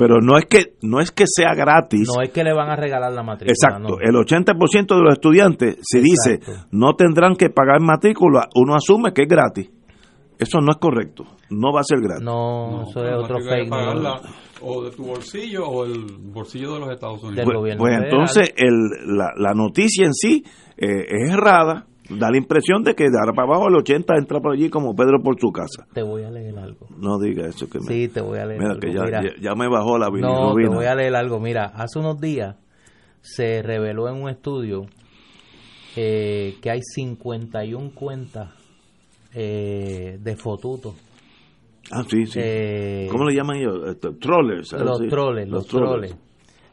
Pero no es que no es que sea gratis. No es que le van a regalar la matrícula. Exacto, no. el 80% de los estudiantes, si dice no tendrán que pagar matrícula, uno asume que es gratis. Eso no es correcto, no va a ser gratis. No, No, eso es otro fake news. O de tu bolsillo o el bolsillo de los Estados Unidos. Del Pues, gobierno pues entonces el- la, la noticia en sí eh, es errada, da la impresión de que de ahora para abajo el 80 entra por allí como Pedro por su casa. Te voy a leer algo. No diga eso que me... Sí, te voy a leer Mira algo. que ya, Mira, ya, ya me bajó la no, te bilirrubina. voy a leer algo. Mira, hace unos días se reveló en un estudio eh, que hay 51 cuentas eh, de fotutos. Ah, sí, sí. Eh, ¿Cómo le llaman ellos? Este, trollers. los troles, los, troles.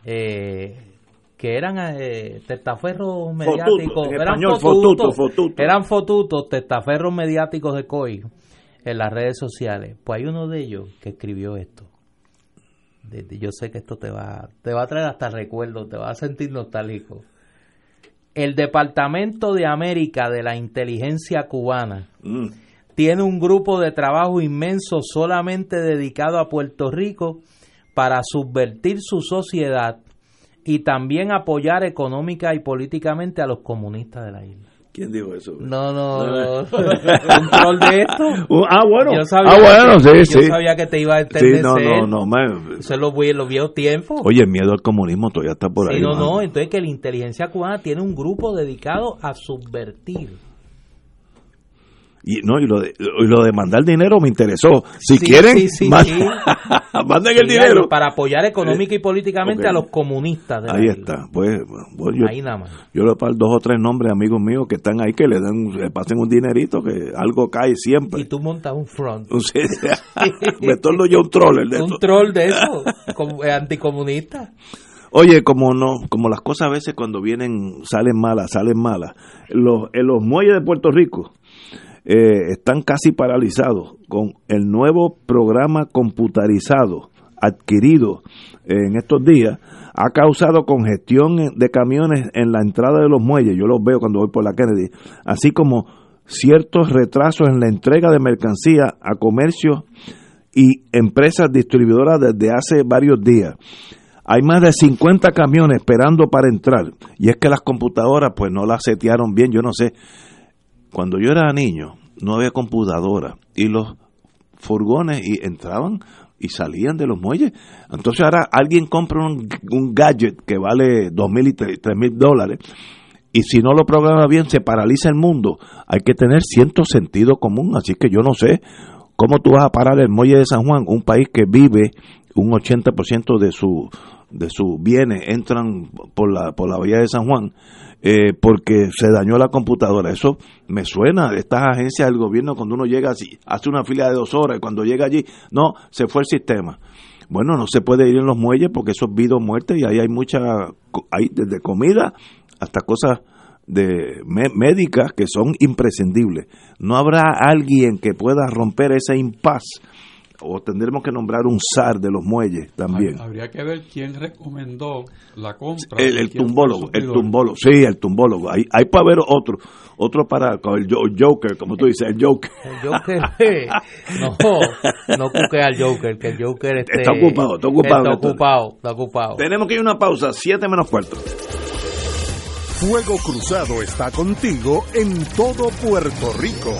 Eh, que eran eh, testaferros mediáticos, en eran español, fotutos, fotuto, fotuto. eran fotutos, testaferros mediáticos de COI en las redes sociales. Pues hay uno de ellos que escribió esto. Yo sé que esto te va, te va a traer hasta recuerdos, te va a sentir nostálgico. El Departamento de América de la Inteligencia Cubana Mm. tiene un grupo de trabajo inmenso solamente dedicado a Puerto Rico para subvertir su sociedad y también apoyar económica y políticamente a los comunistas de la isla. ¿Quién dijo eso? No, no, no. un troll de esto. Uh, ah, bueno. Yo sabía, ah, bueno, que, sí, yo sí. sabía que te iba a Sí, entender. no, no, no. me- Eso es los, los viejos tiempos. Oye, el miedo al comunismo todavía está por Sí, ahí. no, no, entonces que la inteligencia cubana tiene un grupo dedicado a subvertir. Y, no, y, lo de, y lo de mandar dinero me interesó. Si Sí, quieren, sí, sí, man- sí. manden el dinero. Para apoyar económica y políticamente ok. a los comunistas de la Ahí está. Pues, bueno, yo, Ahí nada más. yo le paro dos o tres nombres amigos míos que están ahí que le dan, le pasen un dinerito que algo cae siempre. Y tú montas un front. Me torno yo un troller de un troll de eso, como, eh, anticomunista. Oye, como no, como las cosas a veces cuando vienen salen malas, salen malas. Los, en los muelles de Puerto Rico eh, están casi paralizados con el nuevo programa computarizado adquirido en estos días. Ha causado congestión de camiones en la entrada de los muelles. Yo los veo cuando voy por la Kennedy. Así como ciertos retrasos en la entrega de mercancía a comercios y empresas distribuidoras desde hace varios días. Hay más de 50 camiones esperando para entrar. Y es que las computadoras pues no las setearon bien, yo no sé. Cuando yo era niño no había computadora y los furgones y entraban y salían de los muelles. Entonces ahora alguien compra un, gadget que vale dos mil y tres mil dólares y si no lo programa bien se paraliza el mundo. Hay que tener cierto sentido común, así que yo no sé cómo tú vas a parar el muelle de San Juan, un país que vive un 80% de su de sus bienes entran por la por la bahía de San Juan eh, porque se dañó la computadora. Eso me suena estas agencias del gobierno cuando uno llega así, hace una fila de dos horas y cuando llega allí, no, se fue el sistema. Bueno, no se puede ir en los muelles porque eso es vida o muerte y ahí hay mucha, hay desde comida hasta cosas de mé- médicas que son imprescindibles. No habrá alguien que pueda romper ese impas o tendremos que nombrar un zar de los muelles también. Habría que ver quién recomendó la compra. El, tumbólogo, el tumbólogo, sí, el tumbólogo. Hay, hay para ver otro, otro para el jo- Joker, como tú dices, el Joker. El Joker, no, no cuque al Joker, que el Joker este, Está ocupado, está ocupado. Está ocupado, está ocupado. Tenemos que ir a una pausa, siete menos cuarto. Fuego Cruzado está contigo en todo Puerto Rico.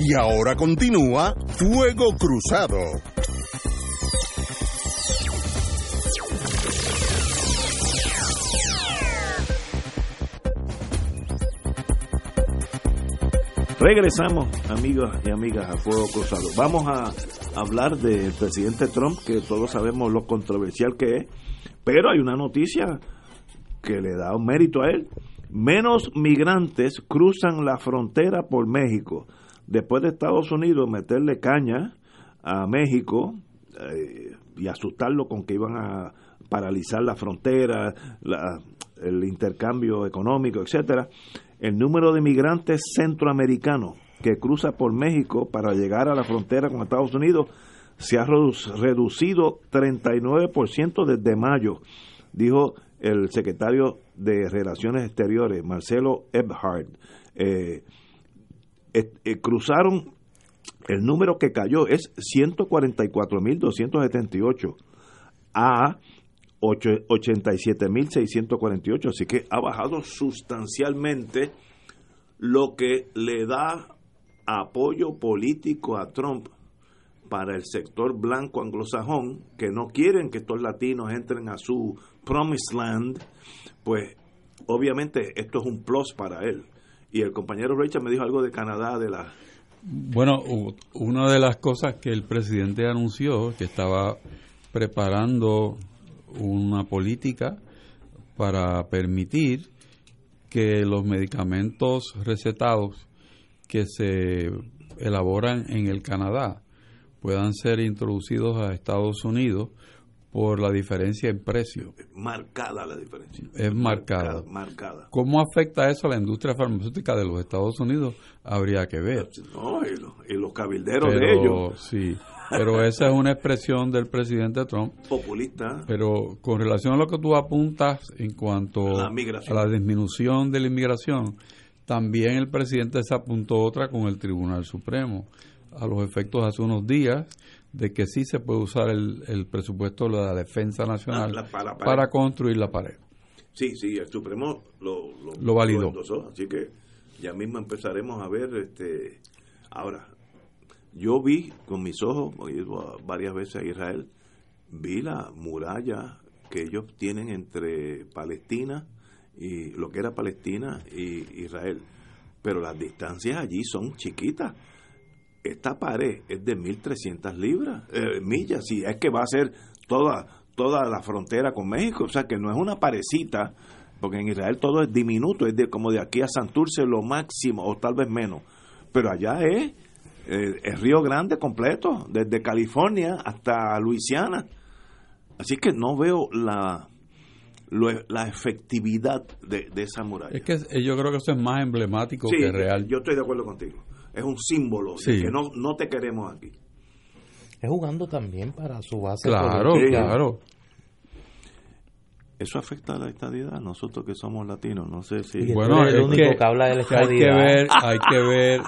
Y ahora continúa Fuego Cruzado. Regresamos, amigos y amigas, a Fuego Cruzado. Vamos a hablar del presidente Trump, que todos sabemos lo controversial que es, pero hay una noticia que le da un mérito a él. Menos migrantes cruzan la frontera por México. Después de Estados Unidos meterle caña a México eh, y asustarlo con que iban a paralizar la frontera, el intercambio económico, etcétera el número de migrantes centroamericanos que cruza por México para llegar a la frontera con Estados Unidos se ha reducido 39% desde mayo, dijo el secretario de Relaciones Exteriores, Marcelo Eberhard. Eh, eh, cruzaron, el número que cayó es 144.278 a 87.648, así que ha bajado sustancialmente lo que le da apoyo político a Trump para el sector blanco anglosajón, que no quieren que estos latinos entren a su promised land, pues obviamente esto es un plus para él. Y el compañero Richard me dijo algo de Canadá, de la... Bueno, una de las cosas que el presidente anunció, que estaba preparando una política para permitir que los medicamentos recetados que se elaboran en el Canadá puedan ser introducidos a Estados Unidos por la diferencia en precio. Marcada la diferencia. Es marcada. Marcada. ¿Cómo afecta eso a la industria farmacéutica de los Estados Unidos? Habría que ver. No, y, los, cabilderos de ellos. Sí. Pero esa es una expresión del presidente Trump. Populista. Pero con relación a lo que tú apuntas en cuanto a la disminución de la inmigración, también el presidente se apuntó otra con el Tribunal Supremo, a los efectos hace unos días de que sí se puede usar el, presupuesto de la Defensa Nacional para, construir la pared. Sí, sí, el Supremo lo, lo, validó. así que ya mismo empezaremos a ver, este ahora, yo vi con mis ojos, he ido varias veces a Israel, vi la muralla que ellos tienen entre Palestina y lo que era Palestina y Israel. Pero las distancias allí son chiquitas. Esta pared es de 1.300 libras, eh, millas, y es que va a ser toda, toda la frontera con México. O sea que no es una parecita, porque en Israel todo es diminuto, es de como de aquí a Santurce lo máximo, o tal vez menos. Pero allá es eh, el Río Grande completo, desde California hasta Luisiana. Así que no veo la, la efectividad de, esa muralla. Es que yo creo que eso es más emblemático que real. Yo estoy de acuerdo contigo. Es un símbolo de que no, no te queremos aquí. Es jugando también para su base. Claro, claro. Eso afecta a la estadidad, nosotros que somos latinos, no sé si... bueno, es el único que, habla de la estadidad. Hay que ver, hay que ver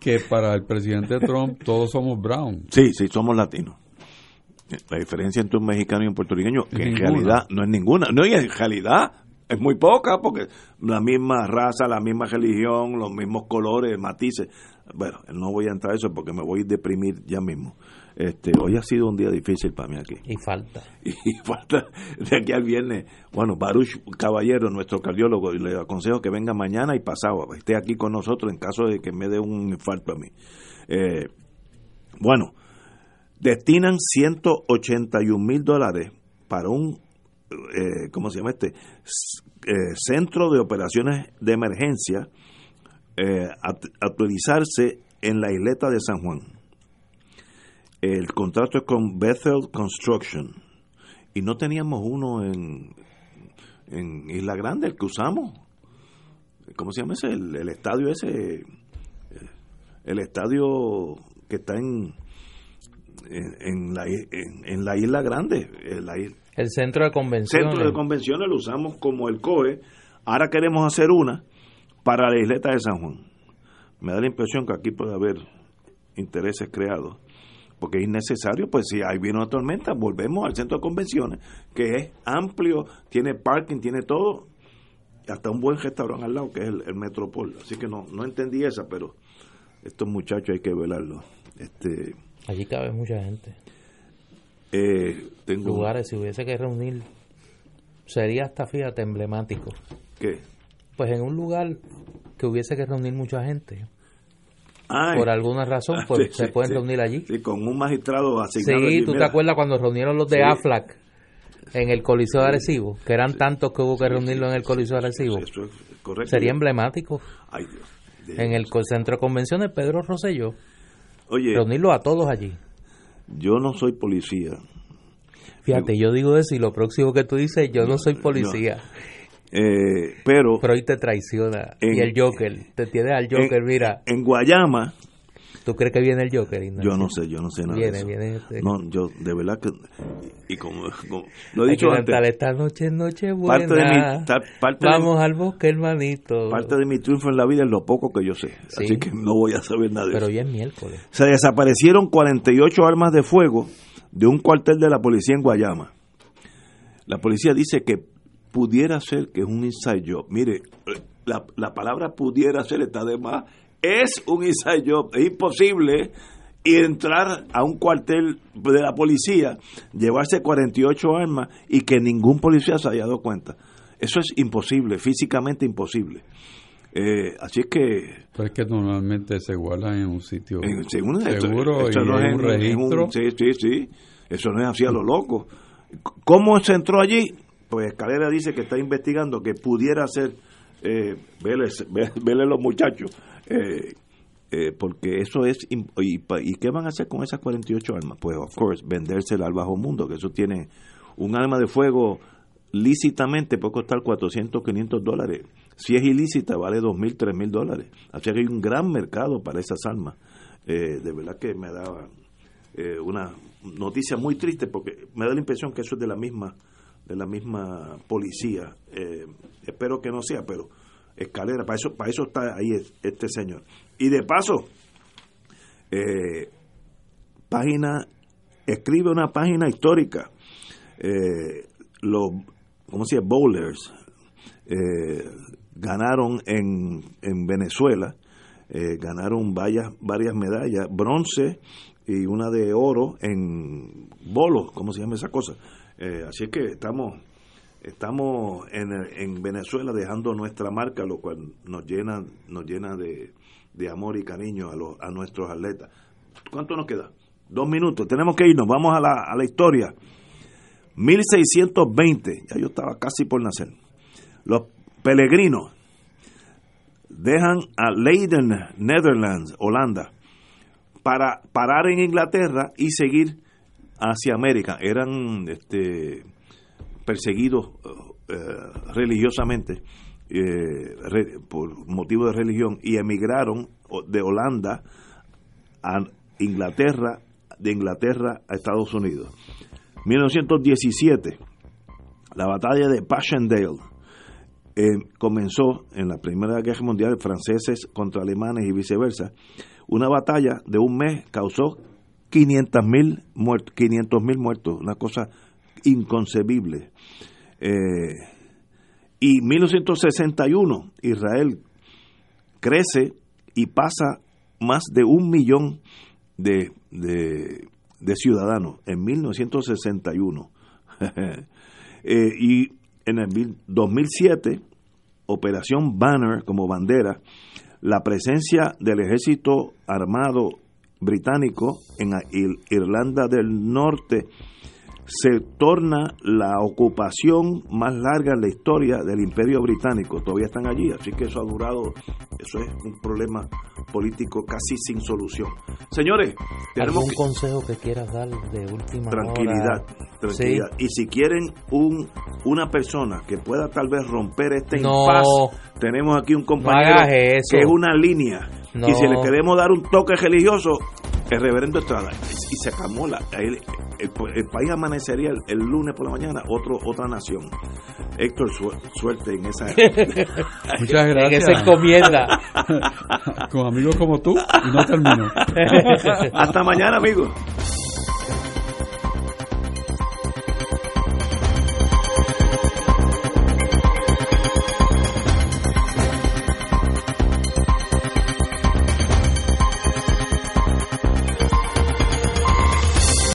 que para el presidente Trump todos somos brown. Sí, sí, somos latinos. La diferencia entre un mexicano y un puertorriqueño, que en realidad no es ninguna. No, y en realidad es muy poca, porque la misma raza, la misma religión, los mismos colores, matices. Bueno, no voy a entrar a eso porque me voy a deprimir ya mismo. Este, hoy ha sido un día difícil para mí aquí. Y falta. Y falta de aquí al viernes. Bueno, Baruch Caballero, nuestro cardiólogo, le aconsejo que venga mañana y pasado, esté aquí con nosotros en caso de que me dé un infarto a mí. Eh, bueno, destinan 181 mil dólares para un, eh, ¿cómo se llama este? Eh, centro de operaciones de emergencia eh, actualizarse en la isleta de San Juan el contrato es con Bethel Construction y no teníamos uno en, en Isla Grande, el que usamos. ¿Cómo se llama ese? El, estadio ese, el estadio que está en, en, la, en, la Isla Grande. el centro de convenciones. Centro de convenciones lo usamos como el COE. Ahora queremos hacer una para la isleta de San Juan. Me da la impresión que aquí puede haber intereses creados porque es innecesario, pues si hay viene una tormenta, volvemos al centro de convenciones, que es amplio, tiene parking, tiene todo, hasta un buen restaurante al lado, que es el, Metropol. Así que no, no entendí esa, pero estos muchachos hay que velarlo. Este, Allí cabe mucha gente. Eh, tengo Lugares, si hubiese que reunir, sería hasta, fíjate, emblemático. ¿Qué? Pues en un lugar que hubiese que reunir mucha gente, por alguna razón, pues se pueden reunir allí. Sí, con un magistrado asignado. Sí, tú te acuerdas cuando reunieron los de AFLAC en el Coliseo de Arecibo, que eran tantos que hubo que reunirlo en el Coliseo de Arecibo. Eso es correcto. Sería emblemático. Ay, Dios. En el centro de convenciones Pedro Rosselló. Oye, reunirlo a todos allí. Yo no soy policía. Fíjate, yo digo eso y lo próximo que tú dices, yo no, soy policía. Eh, pero pero hoy te traiciona y el Joker te tiene al Joker mira en Guayama ¿Tú crees que viene el Joker? Yo no sé, yo no sé nada. Viene, de eso. viene. Este. No, yo de verdad que. Y como, lo he dicho antes. Esta noche noche buena. Parte de mi, parte Vamos al bosque, hermanito. Parte de mi triunfo en la vida es lo poco que yo sé. Así que no voy a saber nada de Pero eso. Pero ya es miércoles. Se desaparecieron 48 armas de fuego de un cuartel de la policía en Guayama. La policía dice que pudiera ser que es un inside job. Mire, la, la palabra pudiera ser está de más es un inside job, es imposible entrar a un cuartel de la policía, llevarse 48 armas y que ningún policía se haya dado cuenta. Eso es imposible, físicamente imposible. Eh, así es que... Pero es que normalmente se guardan en un sitio seguro y en un registro. sí, sí, sí. Eso no es así a lo loco. ¿Cómo se entró allí? Pues Escalera dice que está investigando que pudiera ser... Eh, vele, los muchachos eh, eh, porque eso es. Y, y, qué van a hacer con esas 48 armas? Pues, of course, vendérsela al bajo mundo, que eso tiene un arma de fuego lícitamente puede costar 400, 500 dólares. Si es ilícita, vale 2.000, 3.000 dólares. Así que hay un gran mercado para esas armas. Eh, de verdad que me da eh, una noticia muy triste porque me da la impresión que eso es de la misma de la misma policía. espero que no sea, pero escalera, para eso, para eso está ahí este señor. Y de paso, eh, página, escribe una página histórica. Eh, los, ¿cómo se? Bowlers eh, ganaron en, en Venezuela, eh, ganaron varias, varias medallas, bronce y una de oro en bolos, ¿cómo se llama esa cosa? Así que estamos estamos en, en, Venezuela dejando nuestra marca, lo cual nos llena, nos llena de, amor y cariño a, los, a nuestros atletas. ¿Cuánto nos queda? Dos minutos, tenemos que irnos, vamos a la, a la historia. 1620, ya yo estaba casi por nacer. Los peregrinos dejan a Leiden, Netherlands, Holanda, para parar en Inglaterra y seguir hacia América. Eran este, perseguidos eh, religiosamente eh, por motivo de religión y emigraron de Holanda a Inglaterra, de Inglaterra a Estados Unidos. 1917, la batalla de Passchendaele eh, comenzó en la Primera Guerra Mundial, franceses contra alemanes y viceversa. Una batalla de un mes causó 500.000 muertos, 500 mil muertos, una cosa inconcebible. Eh, y 1961, Israel crece y pasa más de un millón de, de, ciudadanos en 1961. eh, y en el 2007, Operación Banner como bandera, la presencia del ejército armado británico en Irlanda del Norte se torna la ocupación más larga en la historia del imperio británico. Todavía están allí, así que eso ha durado, eso es un problema político casi sin solución. Señores, tenemos un consejo que quieras dar de última tranquilidad, tranquilidad. Y si quieren un una persona que pueda tal vez romper este impasse, tenemos aquí un compañero que es una línea. Y si le queremos dar un toque religioso, el reverendo Estrada y se acabó la, el, el, país amanecería el, lunes por la mañana otro otra nación. Héctor suerte en esa muchas gracias en esa encomienda. Con amigos como tú y no termino. Hasta mañana amigos